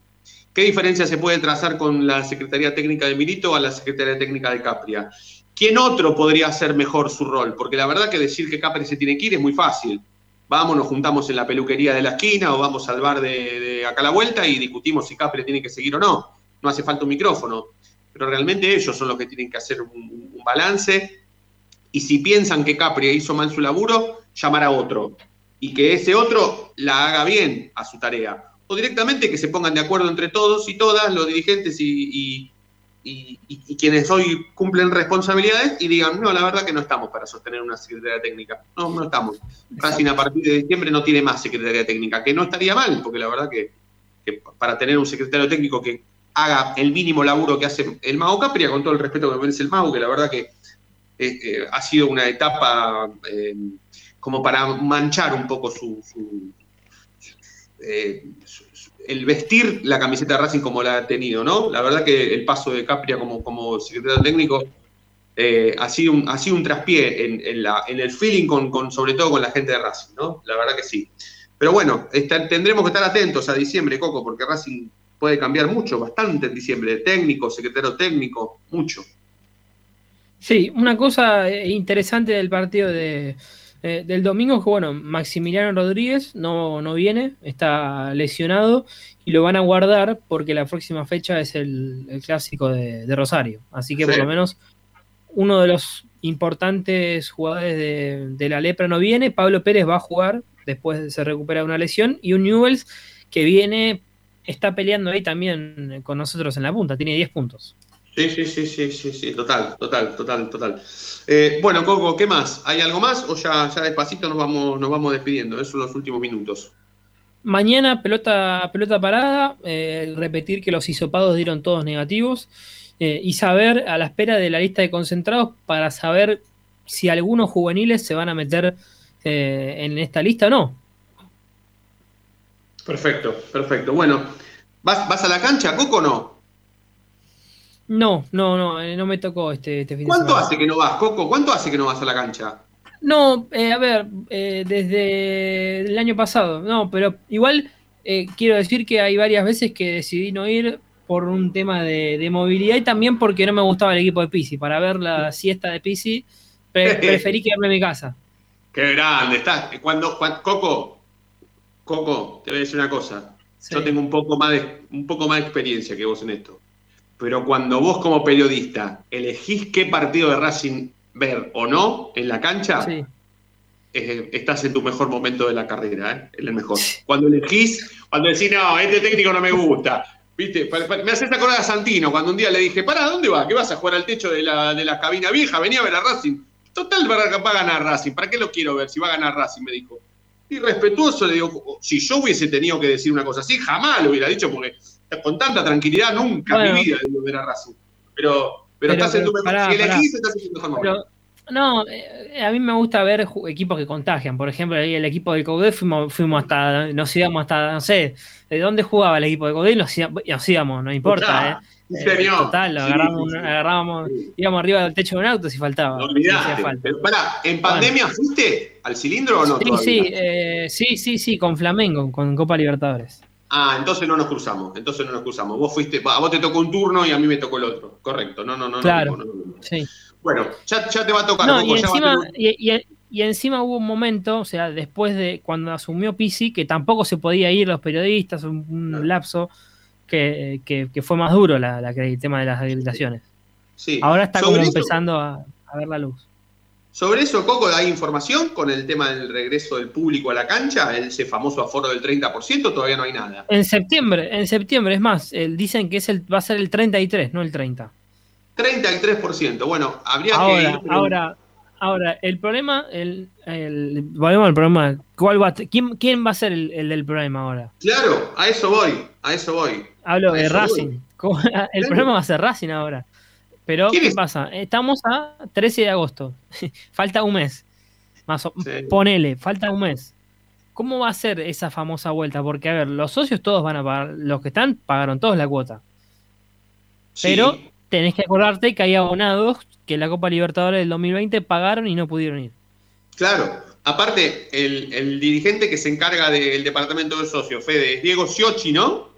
¿Qué diferencia se puede trazar con la Secretaría Técnica de Milito a la Secretaría Técnica de Capria? ¿Quién otro podría hacer mejor su rol? Porque la verdad que decir que Capria se tiene que ir es muy fácil vamos, nos juntamos en la peluquería de la esquina o vamos al bar de, acá a la vuelta y discutimos si Capri tiene que seguir o no. No hace falta un micrófono. Pero realmente ellos son los que tienen que hacer un, balance. Y si piensan que Capri hizo mal su laburo, llamar a otro. Y que ese otro la haga bien a su tarea. O directamente que se pongan de acuerdo entre todos y todas, los dirigentes y, quienes hoy cumplen responsabilidades y digan, no, la verdad que no estamos para sostener una secretaría técnica. No, no estamos. Racing a partir de diciembre no tiene más secretaría técnica, que no estaría mal, porque la verdad que, para tener un secretario técnico que haga el mínimo laburo que hace el Mago Capria, con todo el respeto que merece el Mago, que la verdad que eh, eh, ha sido una etapa eh, como para manchar un poco su, su, el vestir la camiseta de Racing como la ha tenido, ¿no? La verdad que el paso de Capria como, como secretario técnico eh, ha, sido un, ha sido un traspié en, la, en el feeling, con, sobre todo con la gente de Racing, ¿no? La verdad que sí. Pero bueno, tendremos que estar atentos a diciembre, Coco, porque Racing puede cambiar mucho, bastante en diciembre, técnico, secretario técnico, mucho. Sí, una cosa eh, interesante del partido de, eh, del domingo que, bueno, Maximiliano Rodríguez no, no viene, está lesionado y lo van a guardar porque la próxima fecha es el, clásico de, Rosario. Así que por lo menos uno de los importantes jugadores de, la lepra no viene. Pablo Pérez va a jugar después de se recupera una lesión. Y un Newells que viene, está peleando ahí también con nosotros en la punta, tiene 10 puntos. Sí, sí, sí, sí, sí, sí, total, total, total, total. Eh, bueno, Coco, ¿qué más? ¿Hay algo más o ya, ya despacito nos vamos, nos vamos despidiendo? Esos son los últimos minutos. Mañana pelota, pelota parada, eh, repetir que los hisopados dieron todos negativos eh, y saber a la espera de la lista de concentrados para saber si algunos juveniles se van a meter en esta lista o no. Perfecto, perfecto. Bueno, ¿vas, vas a la cancha, Coco, o no? No, no, no, eh, no me tocó este, este fin de semana. ¿Cuánto hace que no vas, Coco? ¿Cuánto hace que no vas a la cancha? No, eh, a ver, eh, desde el año pasado, no, pero igual quiero decir que hay varias veces que decidí no ir por un tema de, movilidad y también porque no me gustaba el equipo de Pisi. Para ver la siesta de Pisi, [laughs] preferí quedarme en mi casa. Qué grande, estás. Cuando, Coco, Coco, te voy a decir una cosa. Yo tengo un poco, más de, un poco más de experiencia que vos en esto pero cuando vos como periodista elegís qué partido de Racing ver o no en la cancha, eh, estás en tu mejor momento de la carrera, ¿eh? en el mejor. Cuando elegís, cuando decís, no, este técnico no me gusta. ¿Viste? Me haces acordar a Santino cuando un día le dije, para, ¿dónde vas? ¿Qué vas a jugar al techo de la, de la cabina vieja? Venía a ver a Racing. Total, va a ganar Racing. ¿Para qué lo quiero ver si va a ganar Racing? Me dijo. Y respetuoso le digo, si yo hubiese tenido que decir una cosa así, jamás lo hubiera dicho, porque con tanta tranquilidad nunca en mi vida digo ver a Racing. Pero, pero, estás en tu mejor. si elegís, estás en tu mejor momento. No, eh, a mí me gusta ver equipos que contagian. Por ejemplo, el equipo de Coudet fuimos, fuimos hasta, nos íbamos hasta, no sé, ¿de dónde jugaba el equipo de Coudet? Nos, nos íbamos, no importa, ¿eh? Eh, total, lo agarramos, agarrábamos, íbamos arriba del techo de un auto si faltaba. No Pero pará, ¿en pandemia fuiste al cilindro o no? Sí, sí, eh, sí, sí, sí, con Flamengo, con Copa Libertadores. Ah, entonces no nos cruzamos, entonces no nos cruzamos. Vos fuiste, a vos te tocó un turno y a mí me tocó el otro. Correcto, no, no, no. Claro, sí. Bueno, ya, ya, te va a tocar. No, y, encima, y, encima hubo un momento, o sea, después de cuando asumió Pisi, que tampoco se podía ir los periodistas, un, lapso que, que, fue más duro la, el tema de las habilitaciones. Sí. Ahora está como empezando a, ver la luz. Sobre eso, Coco, ¿hay información con el tema del regreso del público a la cancha? Ese famoso aforo del 30%, todavía no hay nada. En septiembre, en septiembre, es más, dicen que es el, va a ser el 33, no el 30. 33%. Bueno, habría que ir. Ahora, ahora, el problema, el, el, volvemos al problema. ¿Cuál va quién, ¿Quién va a ser el, del problema ahora? Claro, a eso voy, a eso voy. Hablo de Racing. [laughs] El problema va a ser Racing ahora. Pero, ¿qué pasa? Estamos a 13 de agosto. [laughs] falta un mes. Más Ponele, falta un mes. ¿Cómo va a ser esa famosa vuelta? Porque, a ver, los socios todos van a pagar. Los que están pagaron todos la cuota. Pero tenés que acordarte que hay abonados que la Copa Libertadores del 2020 pagaron y no pudieron ir. Claro, aparte, el, dirigente que se encarga del departamento de socios, Fede, es Diego Siochi, ¿no?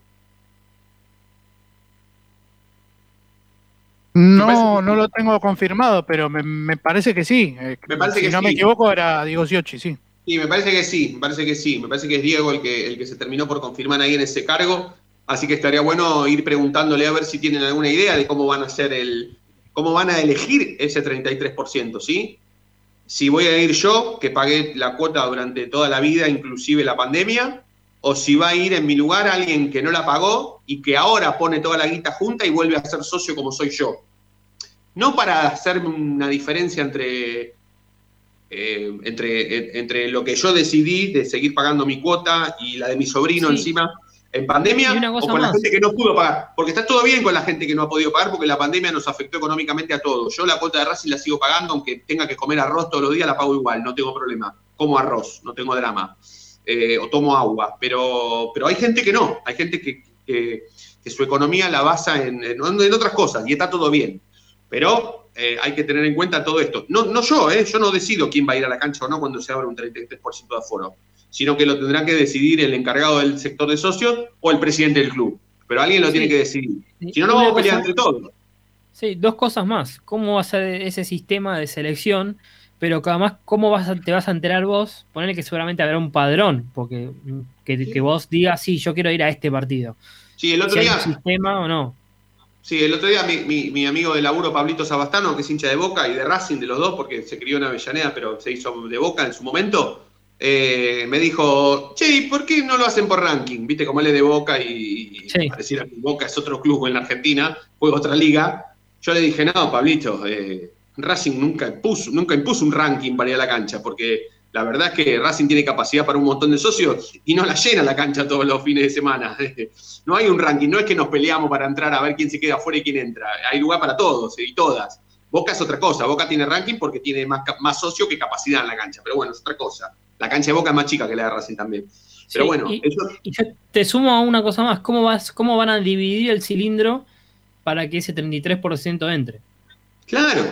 No, no lo tengo confirmado, pero me, parece que sí. Eh, me parece si no me equivoco, era Diego Siochi, sí. Sí, me parece que sí, me parece que sí. Me parece que es Diego el que, el que se terminó por confirmar ahí en ese cargo. Así que estaría bueno ir preguntándole a ver si tienen alguna idea de cómo van a hacer el, cómo van a elegir ese 33%, ¿sí? Si voy a ir yo, que pagué la cuota durante toda la vida, inclusive la pandemia, o si va a ir en mi lugar alguien que no la pagó y que ahora pone toda la guita junta y vuelve a ser socio como soy yo. No para hacer una diferencia entre, eh, entre, entre lo que yo decidí de seguir pagando mi cuota y la de mi sobrino encima, en pandemia o con la gente que no pudo pagar. Porque está todo bien con la gente que no ha podido pagar porque la pandemia nos afectó económicamente a todos. Yo la cuota de Racing la sigo pagando, aunque tenga que comer arroz todos los días, la pago igual, no tengo problema. Como arroz, no tengo drama. Eh, o tomo agua. Pero, pero hay gente que no, hay gente que, su economía la basa en, en, otras cosas y está todo bien. Pero eh, hay que tener en cuenta todo esto. No, no yo, eh, yo no decido quién va a ir a la cancha o no cuando se abra un 33% de aforo sino que lo tendrá que decidir el encargado del sector de socios o el presidente del club. Pero alguien lo tiene que decidir. Si no, no vamos a pelear entre todos. Sí, dos cosas más. ¿Cómo va a ser ese sistema de selección? Pero además, ¿cómo vas te vas a enterar vos? Ponerle que seguramente habrá un padrón, porque que, vos digas, sí, yo quiero ir a este partido. Sí, el otro día. sistema o no? Sí, el otro día mi, mi, amigo de laburo, Pablito Sabastano, que es hincha de Boca y de Racing, de los dos, porque se crió en Avellaneda, pero se hizo de Boca en su momento, eh, me dijo, che, ¿por qué no lo hacen por ranking? Viste, como él es de Boca y, pareciera que Boca es otro club en la Argentina, juega otra liga. Yo le dije, no, Pablito, eh, Racing nunca impuso, nunca impuso un ranking para ir a la cancha, porque la verdad es que Racing tiene capacidad para un montón de socios y no la llena la cancha todos los fines de semana. [laughs] No hay un ranking, no es que nos peleamos para entrar a ver quién se queda afuera y quién entra. Hay lugar para todos y todas. Boca es otra cosa, Boca tiene ranking porque tiene más, más socio que capacidad en la cancha, pero bueno, es otra cosa. La cancha de Boca es más chica que la de Racing también. Pero bueno, y, yo te sumo a una cosa más, ¿cómo, vas, ¿cómo van a dividir el cilindro para que ese 33% entre? Claro,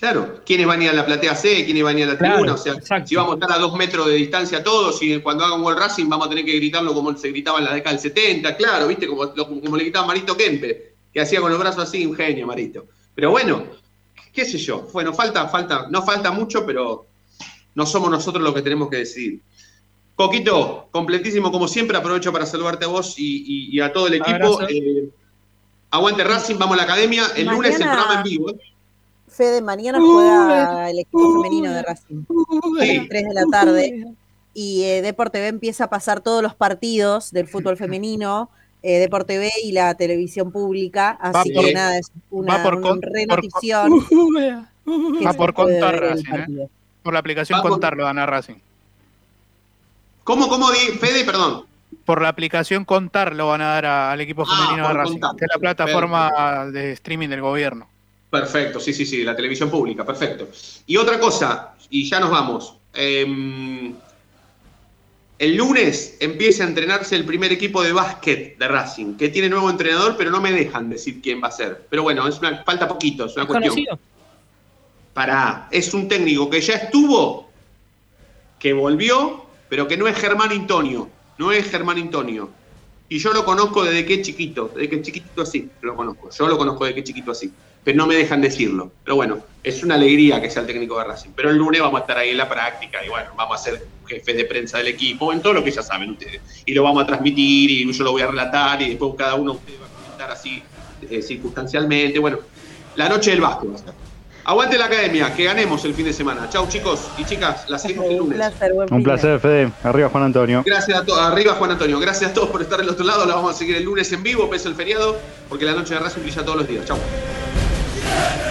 claro. ¿Quiénes van a ir a la platea C? ¿Quiénes van a ir a la tribuna? o sea, si vamos a estar a dos metros de distancia todos y cuando hagan World Racing vamos a tener que gritarlo como se gritaba en la década del 70, claro, ¿viste? Como, como le gritaba Marito Kempe, que hacía con los brazos así, un genio, Marito. Pero bueno, qué sé yo. Bueno, falta, falta, no falta mucho, pero no somos nosotros los que tenemos que decidir. Coquito, completísimo como siempre, aprovecho para saludarte a vos y, a todo el equipo. Eh, aguante Racing, vamos a la academia. El lunes el programa en vivo. ¿eh? Fede, mañana juega el equipo femenino de Racing. A las 3 de la tarde. Y eh, Deporte B empieza a pasar todos los partidos del fútbol femenino. Eh, Deporte B y la televisión pública. Así por- que nada, es una, por renotición. que Va por contar Racing, ¿eh? Por la aplicación Va por- Contar lo gana Racing. ¿Cómo, cómo, Fede? Perdón. Por la aplicación Contar lo van a dar a- al equipo Ah, femenino de Racing, Contar. que es la plataforma de streaming del gobierno. Perfecto, sí, sí, sí, la televisión pública, perfecto. Y otra cosa, y ya nos vamos. Em, el lunes empieza a entrenarse el primer equipo de básquet de Racing, que tiene nuevo entrenador, pero no me dejan decir quién va a ser. Pero bueno, es una, falta poquito, es una cuestión. ¿Conocido? Pará, es un técnico que ya estuvo, que volvió, pero que no es Germán Antonio. No es Germán Antonio. Y yo lo conozco desde que es chiquito, desde que es chiquitito así, lo conozco. Yo lo conozco desde que chiquito así. Pero no me dejan decirlo. Pero bueno, es una alegría que sea el técnico de Racing. Pero el lunes vamos a estar ahí en la práctica y bueno, vamos a ser jefes de prensa del equipo, en todo lo que ya saben ustedes. Y lo vamos a transmitir y yo lo voy a relatar y después cada uno de ustedes va a comentar así eh, circunstancialmente. Bueno, la noche del básquet va a ser. Aguante la academia, que ganemos el fin de semana. Chau chicos y chicas, la seguimos el Un lunes. placer, buen Un placer, Fede. Arriba, Juan Antonio. Gracias a todos. Arriba Juan Antonio. Gracias a todos por estar del otro lado. La vamos a seguir el lunes en vivo, pese al feriado, porque la noche de Racing brilla todos los días. Chau. Amen.